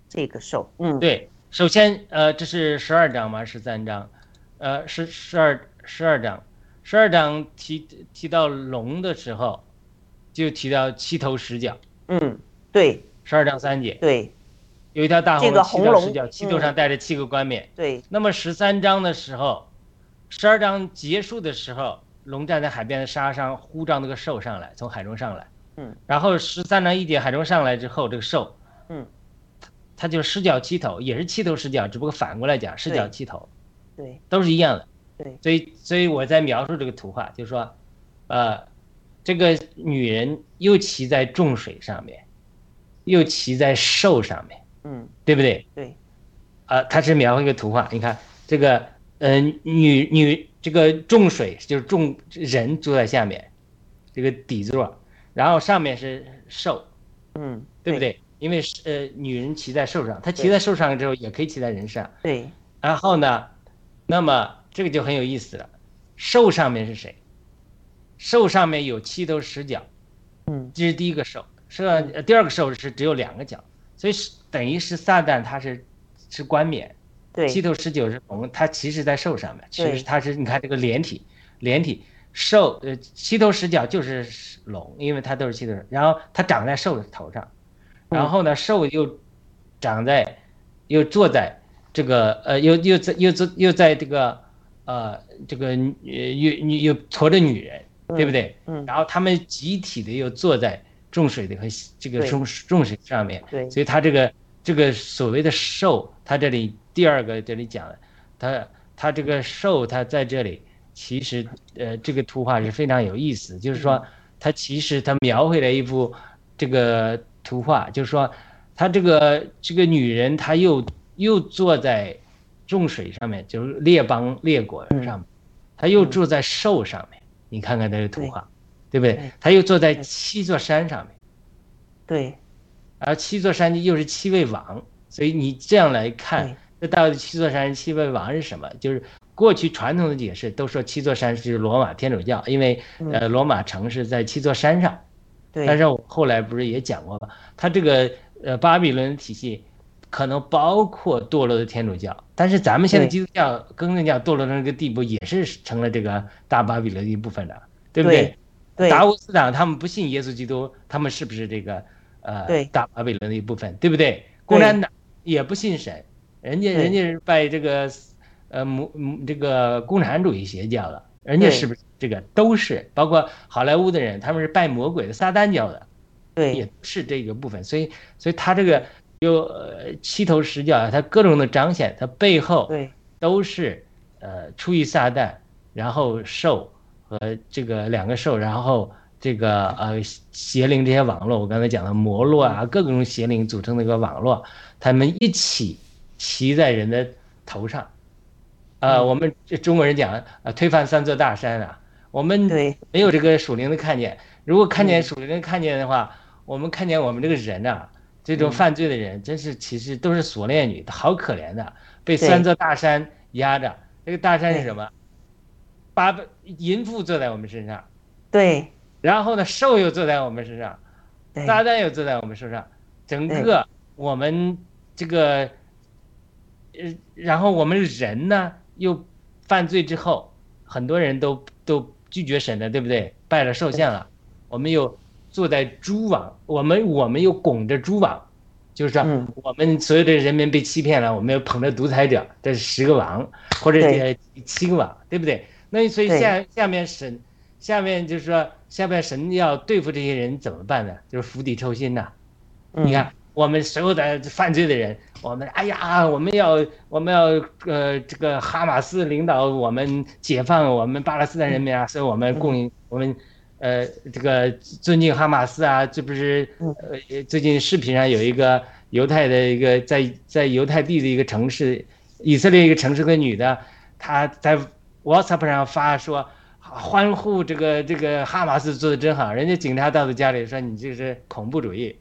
这个兽，嗯，对，首先呃这是十二章吗？十三章，呃十十二十二章，十二章提提到龙的时候，就提到七头十角，嗯，对。十二章三节。对。有一条大红龙七头十角，七头嗯上带着七个冠冕。对，那么十三章的时候，十二章结束的时候，龙站在海边的沙上呼召那个兽上来，从海中上来。嗯。然后十三章一节海中上来之后，这个兽，嗯，它就是十角七头，也是七头十角，只不过反过来讲，十角对七头对都是一样的。对所以，所以我在描述这个图画，就是说，呃，这个女人又骑在重水上面，又骑在兽上面，嗯对不对？对，啊，它是描绘一个图画。你看这个，呃，女女这个重水就是重人坐在下面，这个底座，然后上面是兽，嗯，对不？对？因为是呃，女人骑在兽上，她骑在兽上之后也可以骑在人上。对，然后呢，那么这个就很有意思了，兽上面是谁？兽上面有七头十角，嗯这是第一个兽，是呃第二个兽是只有两个角，所以是等于是撒旦他是是冠冕。对，七头十九是龙，它其实在兽上面，其实它是你看这个连体，连体兽呃七头十角就是龙，因为它都是七头，然后它长在兽的头上，嗯然后呢兽又长在又坐在这个呃又又在又在又在这个呃这个呃又又又驮着女人，对不对？嗯然后他们集体的又坐在重水的和这个对。重重水上面，对。所以他这个这个所谓的兽，他这里第二个这里讲的，他他这个兽，他在这里其实呃这个图画是非常有意思，就是说他其实他描绘了一幅这个图画，就是说他这个这个女人她又又坐在众水上面，就是列邦列国上面，他又坐在兽上面。你看看这个图画，对不对对？他又坐在七座山上面，对而七座山又是七位王，所以你这样来看对，这到底七座山七位王是什么？就是过去传统的解释都说七座山是罗马天主教，因为呃罗马城是在七座山上。但对是我后来不是也讲过吗？他这个呃巴比伦体系可能包括堕落的天主教，但是咱们现在基督教、更正教堕落到那个地步，也是成了这个大巴比伦的一部分的，对不对？对达乌斯党他们不信耶稣基督，他们是不是这个呃大巴比伦的一部分，对不对？共产党也不信神，人家人家是拜这个呃母母这个共产主义邪教的，人家是不是这个都是？包括好莱坞的人，他们是拜魔鬼的撒旦教的，对也是这个部分。所以所以他这个有呃七头十角，他各种的彰显，他背后对都是呃出于撒旦，然后兽和这个两个兽，然后这个呃邪灵这些网络，我刚才讲的魔络啊，各种邪灵组成的一个网络，他们一起骑在人的头上。呃，嗯。我们这中国人讲呃推翻三座大山啊，我们对。没有这个属灵的看见。如果看见嗯。属灵的看见的话，我们看见我们这个人啊，这种嗯。犯罪的人，真是其实都是锁链女，好可怜的，被三座大山压着。这个大山是什么？八淫妇坐在我们身上，对。然后呢，兽又坐在我们身上，对。撒旦又坐在我们身上，整个我们这个，呃，然后我们人呢又犯罪之后，很多人都都拒绝神的，对不对？拜了兽像了，我们又坐在蛛网，我们我们又拱着蛛网，就是说嗯。我们所有的人民被欺骗了，我们又捧着独裁者，这是十个王或者七个王，对不对？那所以下下面神，下面就是说下面神要对付这些人怎么办呢？就是釜底抽薪呐、嗯。你看，我们所有的犯罪的人，我们哎呀，我们要我们要呃，这个哈马斯领导我们解放我们巴勒斯坦人民啊，所以我们供我们呃这个尊敬哈马斯啊，这不是呃最近视频上有一个犹太的一个在在犹太地的一个城市，以色列一个城市的女的，她在 WhatsApp 上发说。欢呼这个这个哈马斯做的真好，人家警察到她家里说你这是恐怖主义，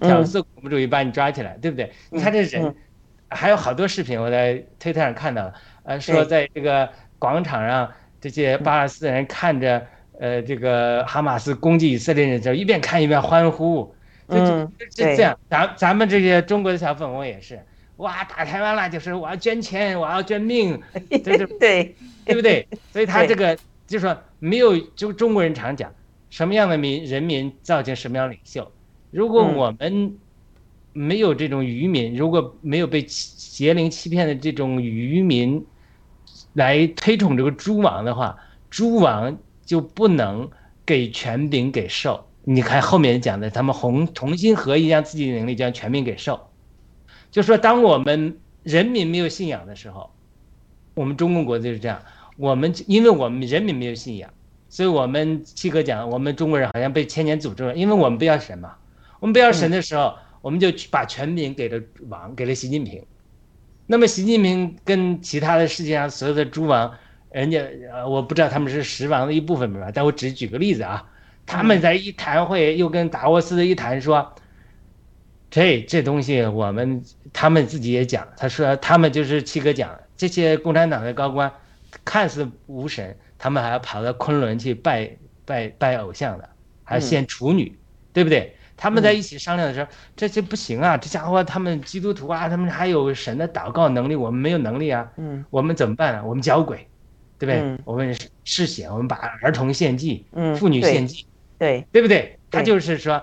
挑嗯衅恐怖主义把你抓起来，对不对？你看这人嗯，还有好多视频，我在推特上看到了，呃，说在这个广场上，这些巴勒斯坦人看着呃这个哈马斯攻击以色列人的时候，一边看一边欢呼，就就嗯对就这样，咱咱们这些中国的小粉红也是，哇，打台湾了就是我要捐钱，我要捐命，这是对对不对？所以他这个就是说没有，就中国人常讲，什么样的民人民造成什么样的领袖。如果嗯我们没有这种愚民，如果没有被欺邪灵欺骗的这种愚民来推崇这个诸王的话，诸王就不能给权柄给兽。你看后面讲的，他们红同心合一，让自己的能力将权柄给兽。就说当我们人民没有信仰的时候，我们中共国就是这样。我们因为我们人民没有信仰，所以我们七哥讲，我们中国人好像被千年诅咒了，因为我们不要神嘛。我们不要神的时候，我们就去把权柄给了王，给了习近平。那么习近平跟其他的世界上所有的诸王，人家呃，我不知道他们是十王的一部分吧，但我只举个例子啊，他们在一谈会又跟达沃斯的一谈说，这这东西我们他们自己也讲，他说他们就是七哥讲，这些共产党的高官看似无神，他们还要跑到昆仑去拜拜拜偶像的，还要献处女，对不对？他们在一起商量的时候，这这不行啊！这家伙他们基督徒啊，他们还有神的祷告能力，我们没有能力啊，嗯。我们怎么办啊、我们交鬼，对不对？嗯。我们是嗜血，我们把儿童献祭，嗯妇女献祭，对。对不对？他就是说，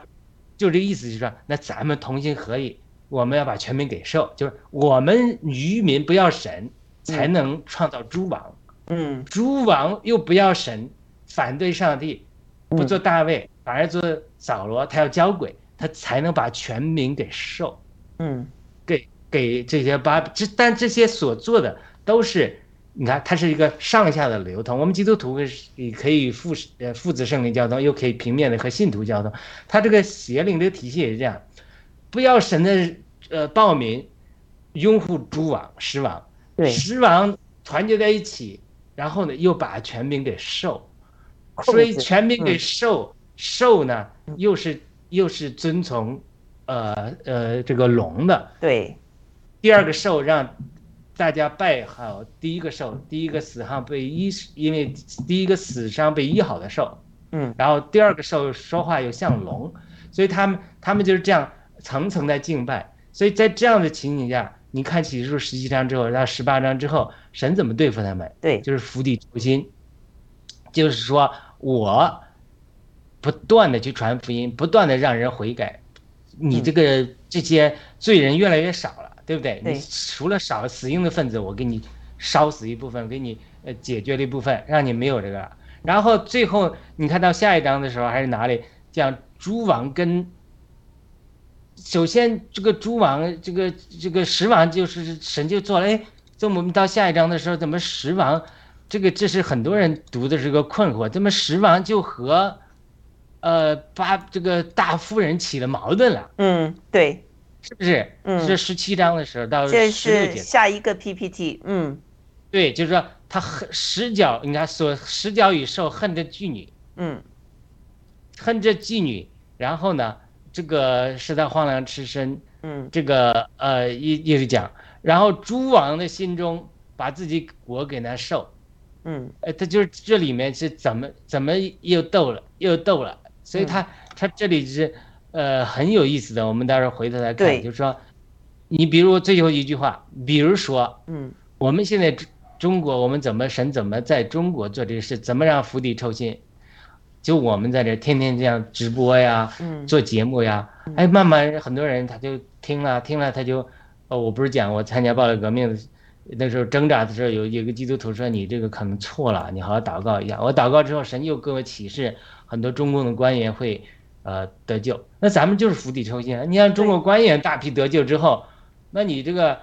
就这意思，就是说，那咱们同心合意，我们要把全民给受，就是我们渔民不要神，才能创造诸王，嗯。诸王又不要神，反对上帝，不做大卫，反而做扫罗，他要交鬼，他才能把全民给受，嗯给给这些巴，这但这些所做的都是。你看，它是一个上下的流通。我们基督徒是也可以父呃父子圣灵交通，又可以平面的和信徒交通。它这个邪灵的体系也是这样，不要神的呃暴民拥护诸王狮王，对，十王团结在一起，然后呢又把全民给授，控所以制权柄给嗯。授，授呢嗯。又是又是遵从呃呃这个龙的，对，第二个兽让大家拜好第一个兽，第一个死伤被医，因为第一个死伤被医好的兽，嗯。然后第二个兽说话又像龙，所以他们他们就是这样层层在敬拜。所以在这样的情景下，你看启示录十七章之后到十八章之后，神怎么对付他们？对，就是釜底抽薪，就是说我不断的去传福音，不断的让人悔改，你嗯这个这些罪人越来越少了，对不对？对你除了少死硬的分子，我给你烧死一部分，给你呃解决了一部分，让你没有这个了。然后最后你看到下一章的时候还是哪里讲诸王跟。首先，这个诸王，这个这个十王就是神就做了，哎，这我们到下一章的时候，怎么十王，这个这是很多人读的这个困惑，怎么十王就和，呃，八这个大夫人起了矛盾了，嗯对，是不是？嗯？是十七章的时候到这是十六节，下一个 PPT，嗯对，就是说他恨十角，你看所十角与兽恨着妓女，嗯。恨着妓女，然后呢，这个是在荒凉吃身，嗯。这个呃一一直讲，然后诸王的心中把自己国给那受，嗯。呃，他就是这里面是怎么怎么又斗了又斗了，所以他、他这里是呃很有意思的，我们到时候回头来看，就是说，你比如最后一句话，比如说嗯。我们现在中中国，我们怎么神怎么在中国做这个事，怎么让釜底抽薪？就我们在这天天这样直播呀，嗯。做节目呀，哎，慢慢很多人他就听了听了，他就，呃，我不是讲我参加暴力革命的那时候挣扎的时候，有有个基督徒说你这个可能错了，你好好祷告一下。我祷告之后，神又给我启示，很多中共的官员会呃得救。那咱们就是釜底抽薪啊！你看中国官员大批得救之后，那你这个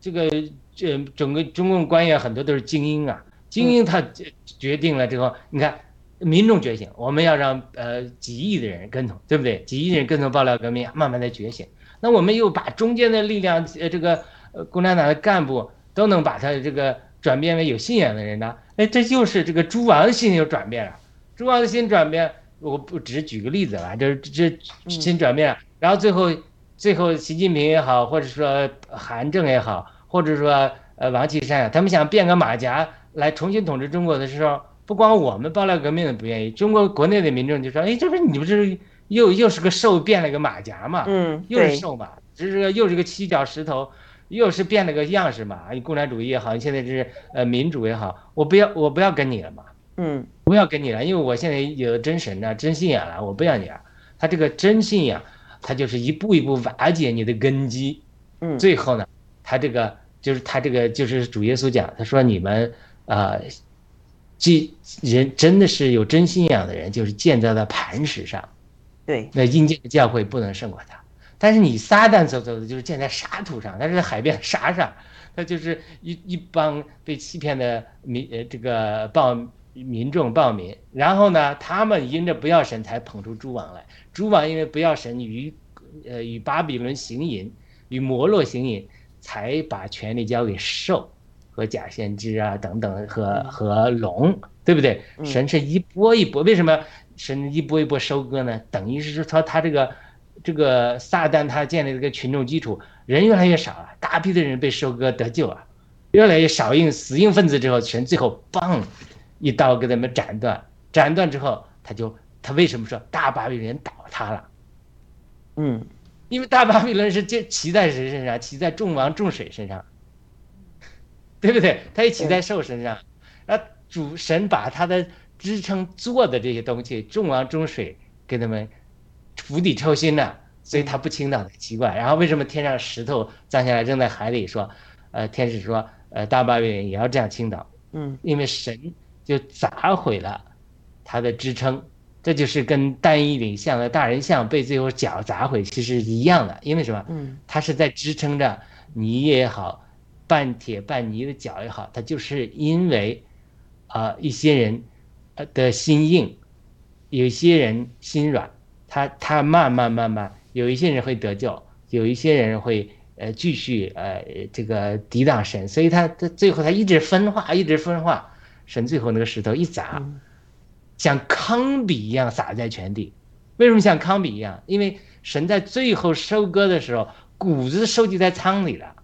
这个这整个中共官员很多都是精英啊，精英他决决定了之后，你看。民众觉醒，我们要让呃几亿的人跟从，对不对？几亿人跟从爆料革命，慢慢的觉醒。那我们又把中间的力量，呃，这个呃共产党的干部都能把他这个转变为有信仰的人呢？哎，这就是这个诸王的心又转变了。诸王的心转变，我不只举个例子了，这这心转变了。然后最后最后习近平也好，或者说韩正也好，或者说呃王岐山啊，他们想变个马甲来重新统治中国的时候。不光我们爆料革命的不愿意，中国国内的民众就说：“哎，这不是你不是又又是个兽变了个马甲嘛？嗯，又是，兽嘛，这是个又是个七角石头，又是变了个样式嘛？你共产主义也好，你现在是呃民主也好，我不要我不要跟你了嘛，嗯不要跟你了，因为我现在有真神了、真信仰了，我不要你了。他这个真信仰，他就是一步一步瓦解你的根基，嗯最后呢，他这个就是他这个就是主耶稣讲，他说你们啊。呃这人真的是有真信仰的人，就是建造在磐石上。对，那阴间的教会不能胜过他。但是你撒旦所走的就是建在沙土上，它是在海边沙上，它就是一一帮被欺骗的民呃这个暴民众暴民。然后呢，他们因着不要神才捧出诸王来，诸王因为不要神与呃与巴比伦行淫，与摩洛行淫，才把权力交给兽。和假先知啊等等和和龙，对不对？嗯神是一波一波，为什么神一波一波收割呢？等于是说他这个这个撒旦他建立这个群众基础，人越来越少了，大批的人被收割得救了，越来越少硬死硬分子之后，神最后嘣一刀给他们斩断，斩断之后他就他为什么说大巴比伦倒塌了？嗯因为大巴比伦是这骑在谁身上？骑在众王众水身上。对不对？他也骑在兽身上，那，主神把他的支撑做的这些东西，众王众水给他们釜底抽薪了，所以他不倾倒很奇怪。然后为什么天上石头降下来扔在海里？说，呃，天使说，呃，大巴比伦也要这样倾倒，嗯因为神就砸毁了他的支撑。这就是跟单一领像的大人像被最后脚砸毁其实一样的，因为什么？嗯它是在支撑着泥也好，半铁半泥的脚也好，他就是因为啊、一些人呃的心硬，有些人心软，他他慢慢慢慢，有一些人会得救，有一些人会呃继续呃这个抵挡神，所以他他最后他一直分化，一直分化，神最后那个石头一砸，像糠比一样撒在全地。为什么像糠比一样？因为神在最后收割的时候，谷子收集在仓里了，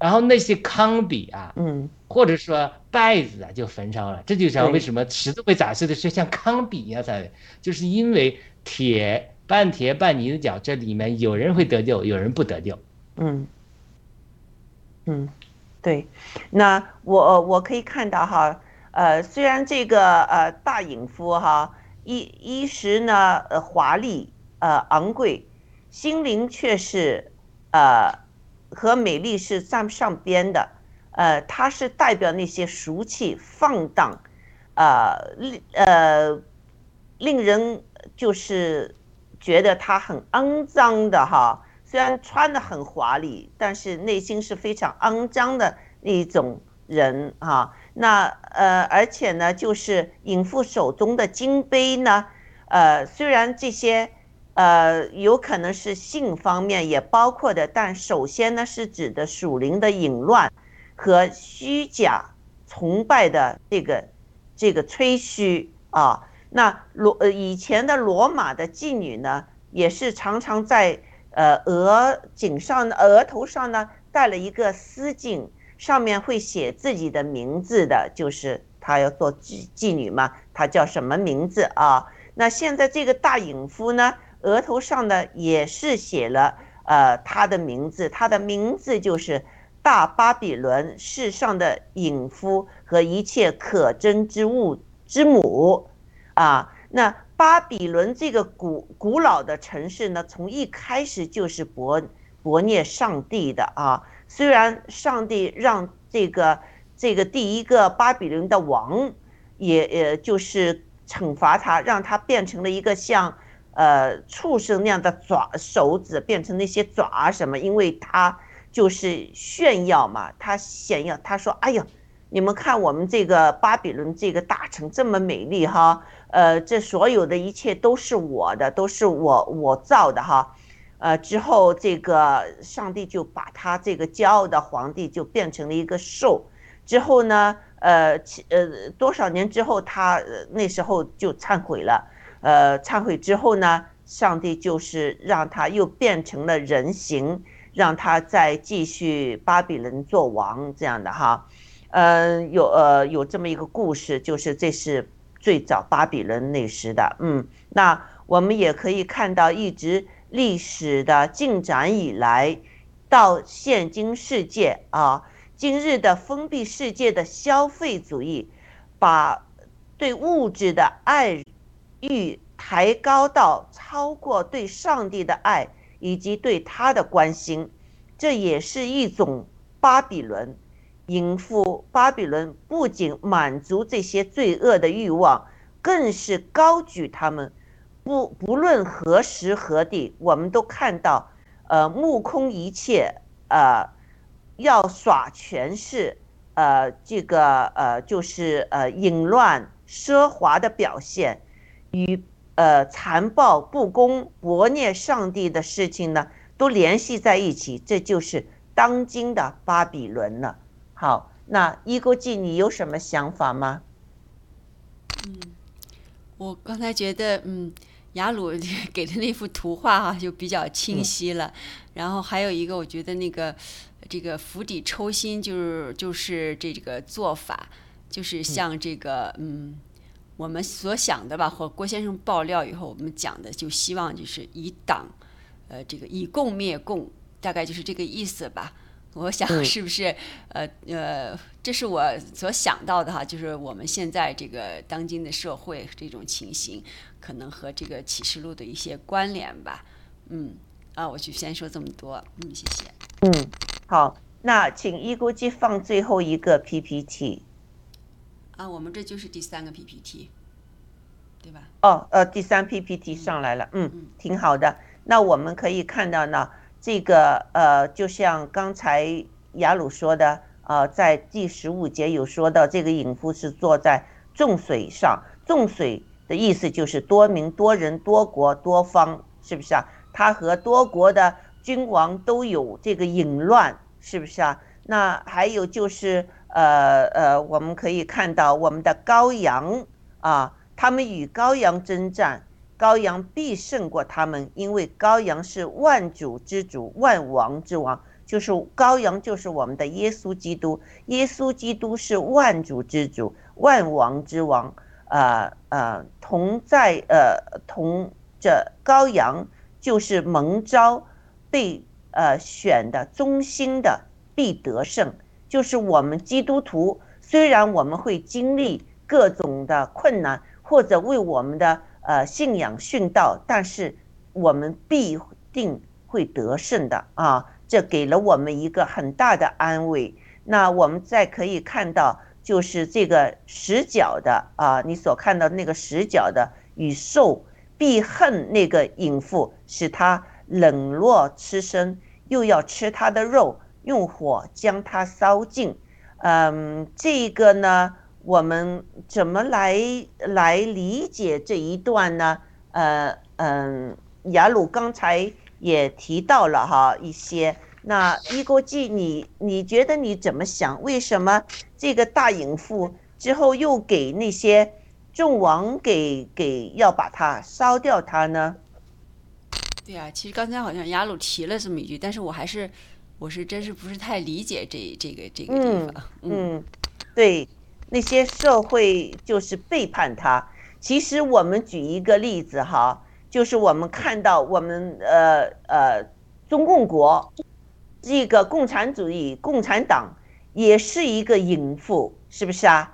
然后那些糠比啊，嗯或者说稗子啊，就焚烧了。这就是对为什么石头被砸碎的是像糠比一样撒的，就是因为铁半铁半泥的脚，这里面有人会得救，有人不得救。嗯嗯，对。那我我可以看到哈，呃，虽然这个呃大隐夫哈一一时呢呃华丽呃昂贵，心灵却是呃和美丽是站不上边的。呃，它是代表那些俗气放荡，呃令呃令人就是觉得他很肮脏的哈。虽然穿的很华丽，但是内心是非常肮脏的一种人哈。那呃，而且呢，就是隐妇手中的金杯呢，呃，虽然这些呃有可能是性方面也包括的，但首先呢是指的属灵的淫乱和虚假崇拜的这个这个吹嘘啊。那罗呃以前的罗马的妓女呢，也是常常在呃额颈上额头上呢戴了一个丝巾，上面会写自己的名字的，就是她要做妓妓女嘛，她叫什么名字啊？那现在这个大隐夫呢，额头上呢也是写了呃他的名字，他的名字就是大巴比伦，世上的隐夫和一切可憎之物之母。啊，那巴比伦这个古古老的城市呢，从一开始就是伯伯涅上帝的啊。虽然上帝让这个这个第一个巴比伦的王也呃就是惩罚他，让他变成了一个像呃畜生那样的爪手指，变成那些爪什么，因为他就是炫耀嘛，他炫耀，他说：“哎呀，你们看我们这个巴比伦这个大城这么美丽哈。”呃，这所有的一切都是我的，都是我我造的哈，呃，之后这个上帝就把他这个骄傲的皇帝就变成了一个兽，之后呢，呃，呃多少年之后他那时候就忏悔了，呃，忏悔之后呢，上帝就是让他又变成了人形，让他再继续巴比伦做王这样的哈，嗯、有呃有这么一个故事，就是这是。最早巴比伦那时的，嗯，那我们也可以看到，一直历史的进展以来，到现今世界啊，今日的封闭世界的消费主义，把对物质的爱欲抬高到超过对上帝的爱以及对他的关心，这也是一种巴比伦。淫妇巴比伦不仅满足这些罪恶的欲望，更是高举他们。不不论何时何地，我们都看到，呃，目空一切，呃，要耍权势，呃，这个呃，就是呃，淫乱奢华的表现，与呃残暴不公、薄虐上帝的事情呢，都联系在一起。这就是当今的巴比伦了。好，那伊钩记，你有什么想法吗？嗯我刚才觉得，嗯，雅鲁 给的那幅图画哈、就比较清晰了。然后还有一个，我觉得那个这个釜底抽薪，就是就是这个做法，就是像这个嗯我们所想的吧，或郭先生爆料以后，我们讲的就希望就是以党，呃，这个以共灭共，大概就是这个意思吧。我想是不是呃呃，这是我所想到的哈，就是我们现在这个当今的社会这种情形，可能和这个启示录的一些关联吧。嗯，啊，我就先说这么多。嗯，谢谢。嗯，好，那请一钩记放最后一个 PPT。啊，我们这就是第三个 PPT，对吧？哦，呃，第三 PPT 上来了，嗯，挺好的。那我们可以看到呢，这个呃，就像刚才雅鲁说的，呃，在第十五节有说到，这个隐夫是坐在众水上，众水的意思就是多民、多人、多国、多方，是不是啊？他和多国的君王都有这个淫乱，是不是啊？那还有就是，呃呃，我们可以看到我们的羔羊啊，他们与羔羊征战，羔羊必胜过他们，因为羔羊是万主之主，万王之王。就是羔羊，就是我们的耶稣基督。耶稣基督是万主之主，万王之王。呃呃，同在呃同着羔羊，就是蒙召被呃选的忠心的必得胜。就是我们基督徒，虽然我们会经历各种的困难，或者为我们的呃信仰殉道，但是我们必定会得胜的啊！这给了我们一个很大的安慰。那我们再可以看到，就是这个十角的啊，你所看到那个十角的与兽必恨那个淫妇，使他冷落吃生，又要吃他的肉，用火将他烧尽。嗯，这个呢，我们怎么来来理解这一段呢？呃嗯，雅鲁刚才也提到了哈一些。那一国际，你你觉得你怎么想？为什么这个大隐妇之后又给那些众王给给要把它烧掉它呢？对啊，其实刚才好像雅鲁提了这么一句，但是我还是我是真是不是太理解这这个这个地嗯方。嗯，对，那些社会就是背叛他。其实我们举一个例子哈，就是我们看到我们呃呃中共国这个共产主义共产党也是一个淫妇，是不是啊？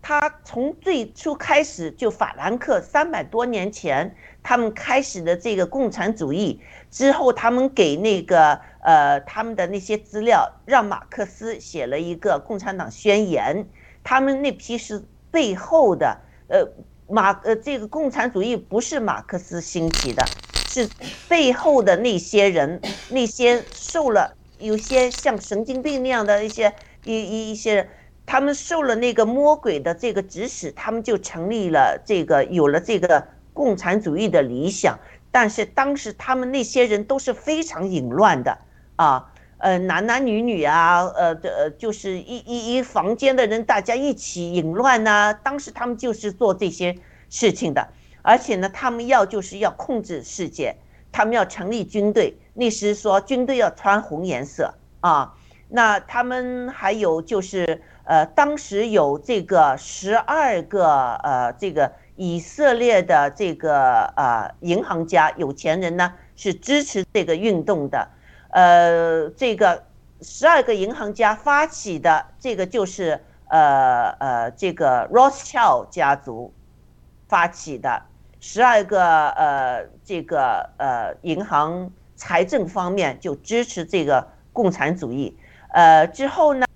他从最初开始就法兰克三百多年前他们开始的这个共产主义之后，他们给那个呃他们的那些资料，让马克思写了一个共产党宣言。他们那批是背后的呃马呃这个共产主义不是马克思兴起的，是背后的那些人，那些受了有些像神经病那样的一些一一一些人。他们受了那个魔鬼的这个指使，他们就成立了这个，有了这个共产主义的理想。但是当时他们那些人都是非常淫乱的啊，呃，男男女女啊，呃呃，就是一一一房间的人，大家一起淫乱呐、当时他们就是做这些事情的，而且呢，他们要就是要控制世界，他们要成立军队。那时说军队要穿红颜色啊，那他们还有就是。呃，当时有这个十二个呃，这个以色列的这个呃银行家有钱人呢，是支持这个运动的。呃，这个十二个银行家发起的这个就是呃呃这个 Rothschild 家族发起的十二个呃这个呃银行财政方面就支持这个共产主义。呃，之后呢？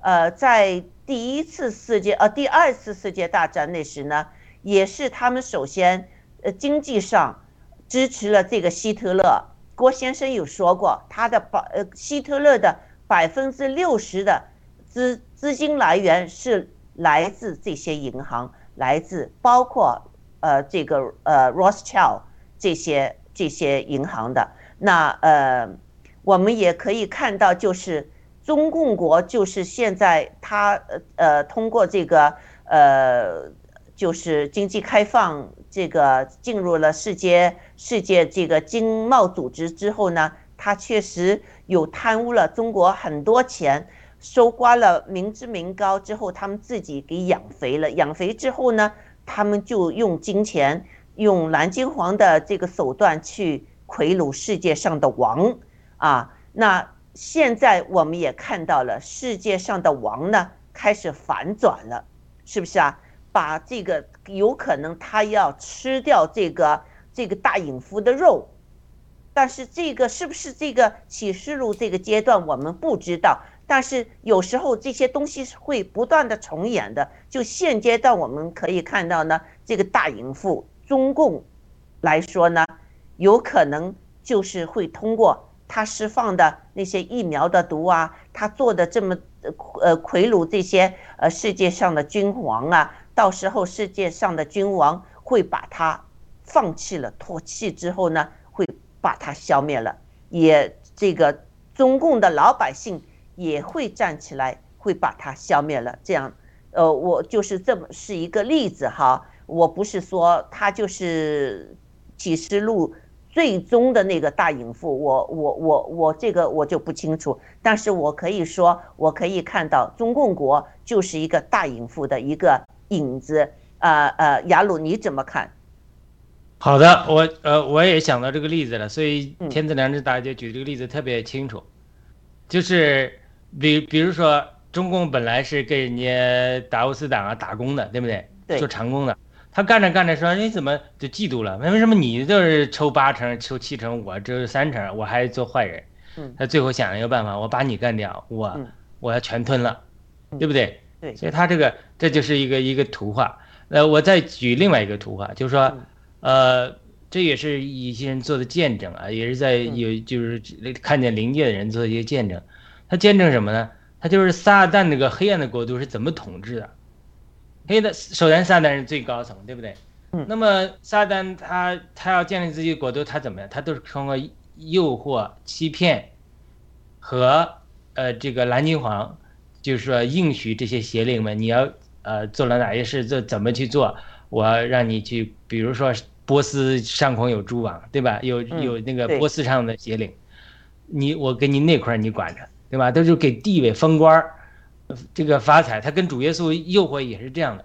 呃，在第一次世界呃第二次世界大战那时呢，也是他们首先呃经济上支持了这个希特勒。郭先生有说过，他的百呃希特勒的百分之六十的资资金来源是来自这些银行，来自包括呃这个呃 Rothschild 这些这些银行的。那呃，我们也可以看到就是。中共国就是现在它呃呃通过这个呃就是经济开放这个进入了世界世界这个经贸组织之后呢，他确实有贪污了中国很多钱，收刮了民脂民膏之后，他们自己给养肥了，养肥之后呢，他们就用金钱用蓝金黄的这个手段去贿赂世界上的王啊，那。现在我们也看到了，世界上的王呢开始反转了，是不是啊？把这个有可能他要吃掉这个这个大隐夫的肉，但是这个是不是这个启示录这个阶段我们不知道，但是有时候这些东西是会不断的重演的。就现阶段我们可以看到呢，这个大隐夫中共来说呢，有可能就是会通过。他释放的那些疫苗的毒啊，他做的这么呃贿赂这些呃世界上的君王啊，到时候世界上的君王会把他放弃了、唾弃之后呢，会把它消灭了。也这个中共的老百姓也会站起来，会把它消灭了。这样，呃，我就是这么是一个例子哈。我不是说他就是启示录最终的那个大隐妇，我我我我这个我就不清楚，但是我可以说，我可以看到中共国就是一个大隐妇的一个影子。呃呃，雅鲁你怎么看？好的，我呃我也想到这个例子了，所以嗯天赐良知大姐举这个例子特别清楚，就是比比如说中共本来是给人家达沃斯党啊打工的，对不对？对做长工的，他干着干着说，你怎么就嫉妒了？为什么你就是抽八成、抽七成，我只有三成，我还做坏人？嗯他最后想了一个办法，我把你干掉，我、嗯我要全吞了，嗯对不对？对所以他这个这就是一个一个图画。呃，我再举另外一个图画，就是说，呃，这也是一些人做的见证啊，也是在有就是看见灵界的人做的一些见证。他见证什么呢？他就是撒旦那个黑暗的国度是怎么统治的。黑的首先撒旦是最高层，对不对？嗯那么撒旦他他要建立自己的国度，他怎么样？他都是通过诱惑、欺骗和呃这个蓝金黄，就是说应许这些邪灵们，你要呃做了哪些事，做怎么去做，我要让你去，比如说波斯上空有蛛网，对吧？有嗯有那个波斯上的邪灵，你我给你那块你管着，对吧？都是给地位封官这个发财，他跟主耶稣诱惑也是这样的，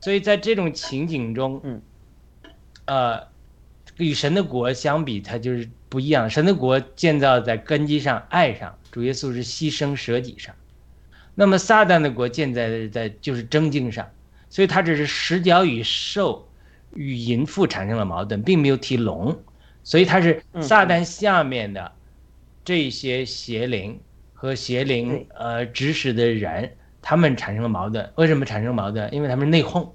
所以在这种情景中，嗯，呃，与神的国相比，它就是不一样。神的国建造在根基上、爱上，主耶稣是牺牲舍己上。那么撒旦的国建在在就是争竞上，所以它只是十角与兽与淫妇产生了矛盾，并没有提龙，所以他是嗯撒旦下面的这些邪灵和邪灵对呃指使的人，他们产生了矛盾。为什么产生矛盾？因为他们内讧，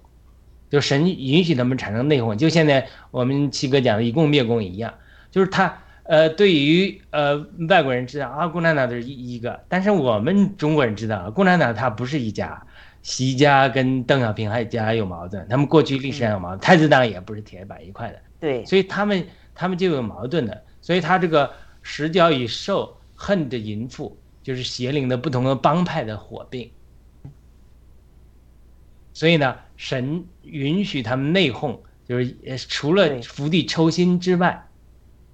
就神允许他们产生内讧，就现在我们七哥讲的以共灭共一样，就是他呃对于呃外国人知道啊共产党是一一个，但是我们中国人知道啊共产党它不是一家，习家跟邓小平还家有矛盾，他们过去历史上有矛盾，太子党也不是铁板一块的，对，所以他们他们就有矛盾的，所以他这个十角与兽恨的淫妇，就是邪灵的不同的帮派的火并。所以呢，神允许他们内讧，就是呃除了釜底抽薪之外，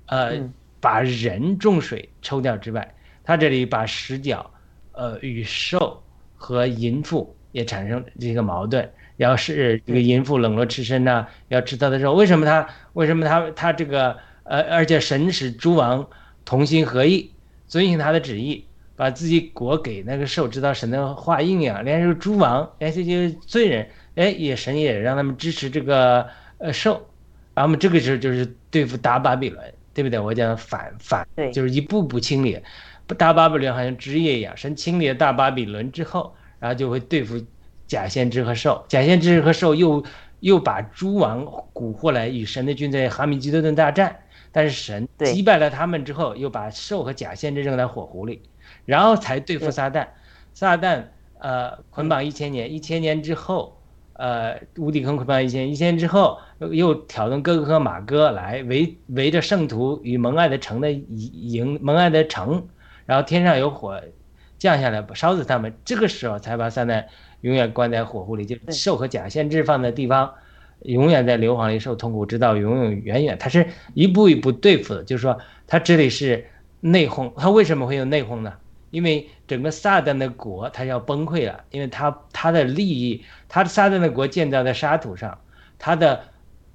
呃，嗯。把人重水抽掉之外，他这里把十角，呃，与兽和淫妇也产生这个矛盾。要是这个淫妇冷落赤身呢，要吃他的肉，为什么他为什么他他这个呃，而且神使诸王同心合意，遵循他的旨意，把自己国给那个兽，知道神的话应呀，连这个诸王，连这些罪人，哎，也神也让他们支持这个呃兽，然后这个时候就是对付大巴比伦，对不对？我讲反反对，就是一步步清理，不大巴比伦好像枝叶一样，神清理了大巴比伦之后，然后就会对付假先知和兽，假先知和兽又又把诸王蛊惑来与神的军在哈米基多顿大战，但是神击败了他们之后，又把兽和假先知扔在火湖里，然后才对付撒旦。撒旦呃捆绑一千年，一千年之后，呃无底坑捆绑一千，一千年之后又又挑动哥哥和马哥来围围着圣徒与蒙爱的城的营蒙爱的城，然后天上有火降下来烧死他们，这个时候才把撒旦永远关在火湖里，就是兽和假先知放在地方，永远在硫磺里受痛苦，直到永永远远。他是一步一步对付的，就是说他这里是内讧，他为什么会有内讧呢？因为整个撒旦的国他要崩溃了，因为他他的利益，他撒旦的国建造在沙土上，他的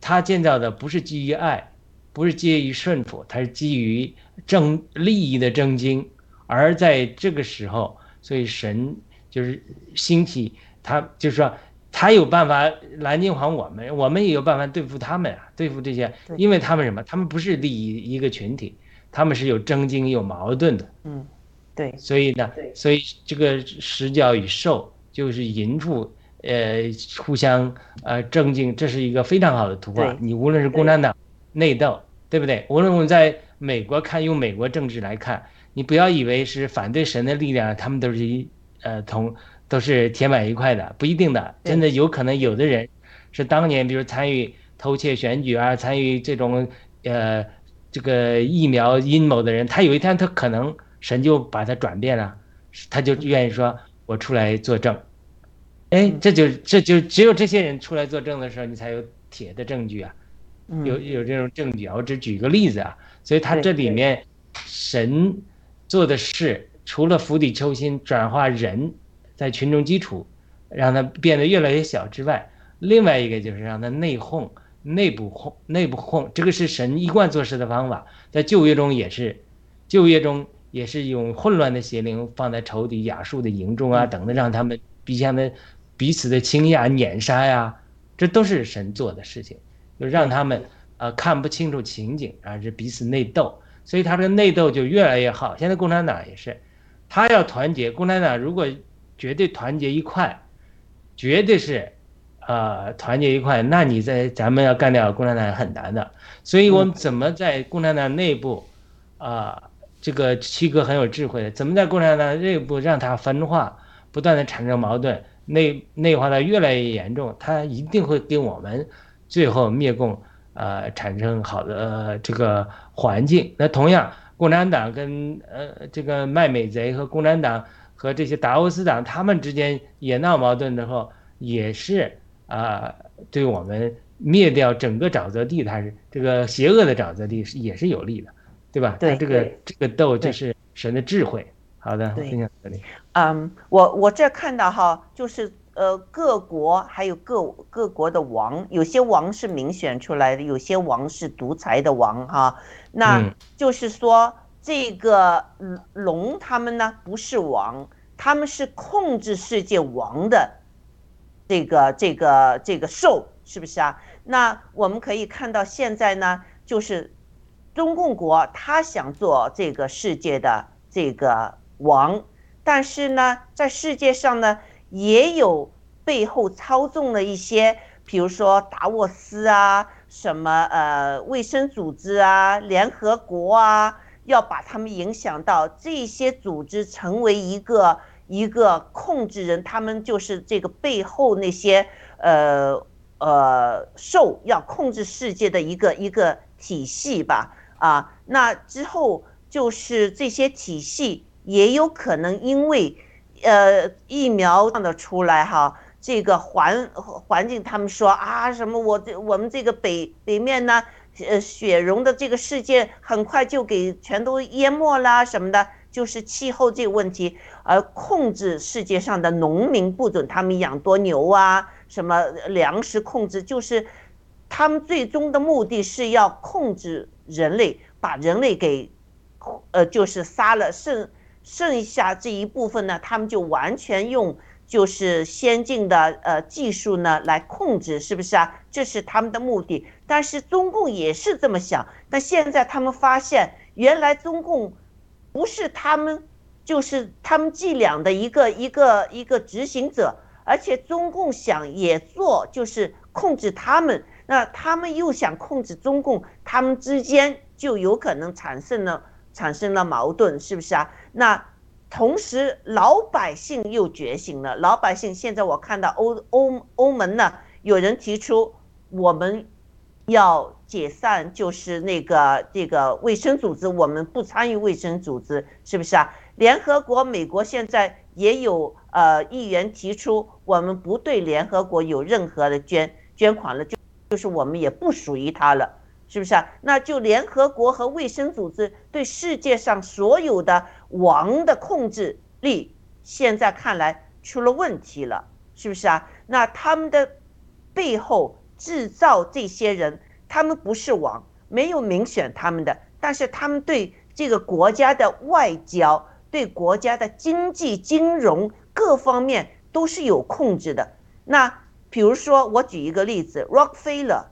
他建造的不是基于爱，不是基于顺服，它是基于争利益的争竞。而在这个时候，所以神就是兴起他，就是说他有办法来净还我们，我们也有办法对付他们啊，对付这些，因为他们什么？他们不是利益一个群体，他们是有争竞有矛盾的。嗯，对，所以呢，所以这个十角与兽就是淫妇，呃，互相呃争竞，这是一个非常好的图画。你无论是共产党内斗，对不对？无论我们在美国看，用美国政治来看，你不要以为是反对神的力量，他们都是一呃同都是铁板一块的，不一定的，真的有可能有的人是当年比如参与偷窃选举啊，参与这种呃这个疫苗阴谋的人，他有一天他可能神就把他转变了，他就愿意说我出来作证。哎，这就这就只有这些人出来作证的时候，你才有铁的证据啊，有有这种证据。啊。我只举个例子啊，所以他这里面神做的事，除了釜底抽薪转化人在群众基础，让他变得越来越小之外，另外一个就是让他内讧、内部讧、内部讧，这个是神一贯做事的方法，在旧约中也是，旧约中也是用混乱的邪灵放在仇敌亚述的营中啊，等等，让他们彼此的彼此的倾轧、碾杀呀，这都是神做的事情，就让他们呃看不清楚情景，而是彼此内斗，所以他这个内斗就越来越好。现在共产党也是，他要团结，共产党如果绝对团结一块，绝对是，呃，团结一块，那你在咱们要干掉共产党很难的。所以我们怎么在共产党内部，啊、这个七哥很有智慧的，怎么在共产党内部让他分化，不断的产生矛盾，内内化的越来越严重，他一定会跟我们最后灭共，呃，产生好的、呃、这个环境。那同样，共产党跟呃这个卖美贼和共产党和这些达沃斯党他们之间也闹矛盾之后，也是啊、对我们灭掉整个沼泽地，它是这个邪恶的沼泽地是也是有利的，对吧？对这个这个斗就是神的智慧。好的，对分享这里。嗯，我我这看到哈，就是呃各国还有各各国的王，有些王是民选出来的，有些王是独裁的王哈。那嗯就是说这个龙龙他们呢不是王，他们是控制世界王的这个这个这个兽，是不是啊？那我们可以看到现在呢，就是中共国他想做这个世界的这个王，但是呢，在世界上呢，也有背后操纵了一些，比如说达沃斯啊，什么呃卫生组织啊，联合国啊，要把他们影响到这些组织成为一个一个控制人，他们就是这个背后那些呃呃兽要控制世界的一个一个体系吧。啊，那之后就是这些体系也有可能因为呃疫苗放的出来哈。这个环环境，他们说啊，什么我这我们这个北北面呢，呃，雪融的这个世界很快就给全都淹没啦什么的，就是气候这个问题，而控制世界上的农民不准他们养多牛啊，什么粮食控制，就是他们最终的目的是要控制人类，把人类给，呃，就是杀了，剩剩下这一部分呢，他们就完全用。就是先进的呃技术呢来控制，是不是啊？这是他们的目的。但是中共也是这么想，但现在他们发现，原来中共不是他们，就是他们伎俩的一个一个一个执行者，而且中共想也做，就是控制他们。那他们又想控制中共，他们之间就有可能产生了产生了矛盾，是不是啊？那。同时，老百姓又觉醒了。老百姓现在我看到欧欧欧盟呢，有人提出我们要解散，就是那个这个卫生组织，我们不参与卫生组织，是不是啊？联合国，美国现在也有呃议员提出，我们不对联合国有任何的捐捐款了，就就是我们也不属于他了。是不是啊？那就联合国和卫生组织对世界上所有的王的控制力，现在看来出了问题了，是不是啊？那他们的背后制造这些人，他们不是王，没有民选他们的，但是他们对这个国家的外交、对国家的经济、金融各方面都是有控制的。那比如说，我举一个例子，Rockefeller。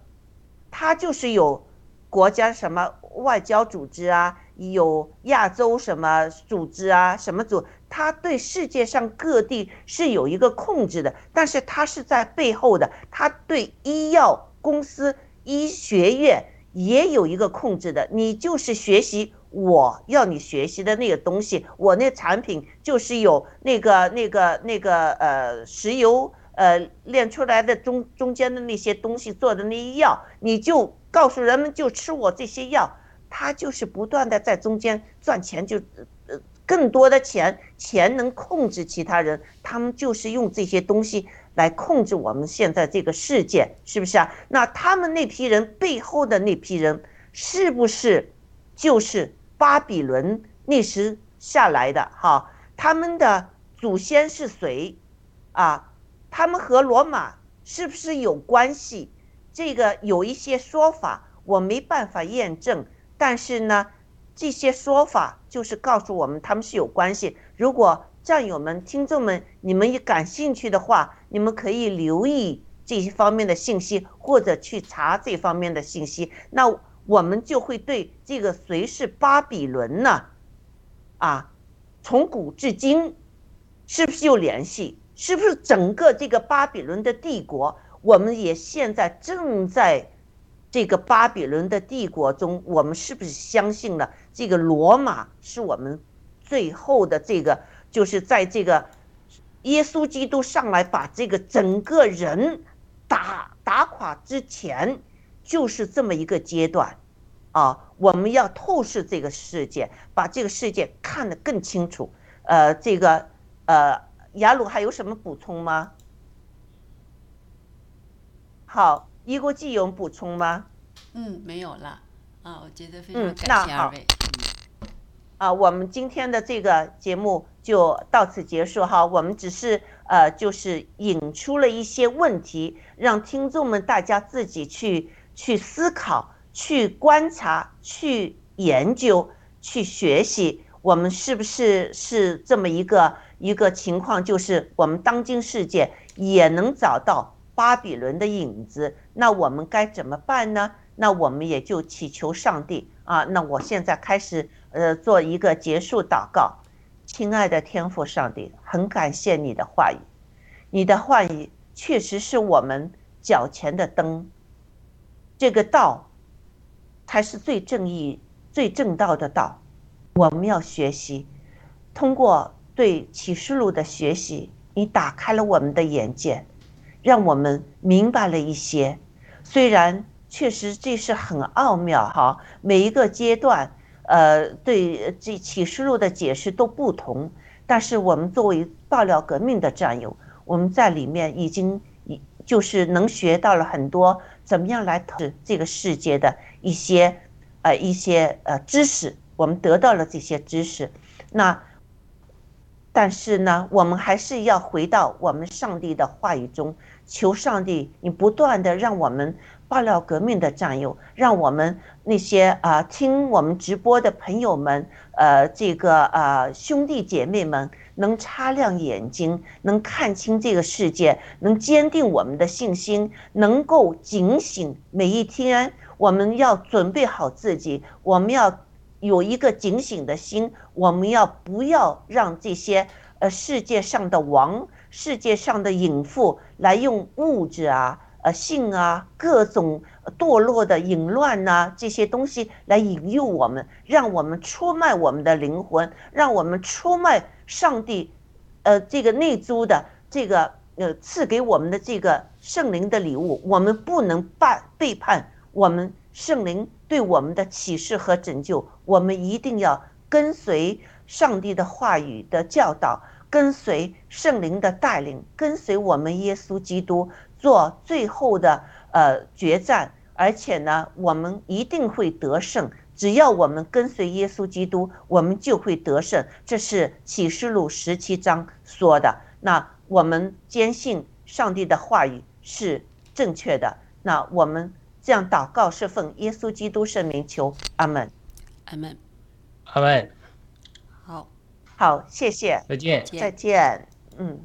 他就是有国家什么外交组织啊，有亚洲什么组织啊，什么组，他对世界上各地是有一个控制的，但是他是在背后的，他对医药公司、医学院也有一个控制的，你就是学习我要你学习的那个东西，我那产品就是有那个那个那个呃石油。呃，炼出来的中中间的那些东西做的那些药，你就告诉人们就吃我这些药，他就是不断的在中间赚钱，就呃更多的钱，钱能控制其他人，他们就是用这些东西来控制我们现在这个世界，是不是啊？那他们那批人背后的那批人，是不是就是巴比伦那时下来的？哈，他们的祖先是谁？啊，他们和罗马是不是有关系？这个有一些说法，我没办法验证，但是呢，这些说法就是告诉我们他们是有关系。如果战友们、听众们，你们也感兴趣的话，你们可以留意这些方面的信息，或者去查这方面的信息。那我们就会对这个谁是巴比伦呢？啊，从古至今，是不是有联系？是不是整个这个巴比伦的帝国，我们也现在正在这个巴比伦的帝国中，我们是不是相信了这个罗马是我们最后的这个，就是在这个耶稣基督上来把这个整个人打打垮之前，就是这么一个阶段啊，我们要透视这个世界，把这个世界看得更清楚。呃，这个呃。雅鲁还有什么补充吗？好，一国际有补充吗？嗯，没有了啊，我觉得非嗯常感谢二位。嗯啊，我们今天的这个节目就到此结束哈。我们只是呃，就是引出了一些问题，让听众们大家自己去去思考、去观察、去研究、去学习。我们是不是是这么一个一个情况？就是我们当今世界也能找到巴比伦的影子，那我们该怎么办呢？那我们也就祈求上帝啊。那我现在开始呃做一个结束祷告，亲爱的天父上帝，很感谢你的话语，你的话语确实是我们脚前的灯，这个道才是最正义、最正道的道。我们要学习，通过对启示录的学习，你打开了我们的眼界，让我们明白了一些。虽然确实这是很奥妙哈，每一个阶段，呃，对这启示录的解释都不同，但是我们作为爆料革命的战友，我们在里面已经就是能学到了很多怎么样来透视这个世界的一些呃一些呃知识。我们得到了这些知识，那但是呢，我们还是要回到我们上帝的话语中，求上帝，你不断的让我们爆料革命的战友，让我们那些啊、听我们直播的朋友们，呃，这个啊、兄弟姐妹们，能擦亮眼睛，能看清这个世界，能坚定我们的信心，能够警醒每一天，我们要准备好自己，我们要。有一个警醒的心，我们要不要让这些呃世界上的王、世界上的淫妇来用物质啊、呃性啊、各种堕落的淫乱呐、这些东西来引诱我们，让我们出卖我们的灵魂，让我们出卖上帝，呃这个内租的这个呃赐给我们的这个圣灵的礼物，我们不能背背叛我们圣灵对我们的启示和拯救，我们一定要跟随上帝的话语的教导，跟随圣灵的带领，跟随我们耶稣基督做最后的呃决战，而且呢，我们一定会得胜。只要我们跟随耶稣基督，我们就会得胜。这是启示录十七章说的。那我们坚信上帝的话语是正确的。那我们这样祷告是奉耶稣基督圣名求，阿门。阿门。阿门，好，好，谢谢，再见。再见。嗯。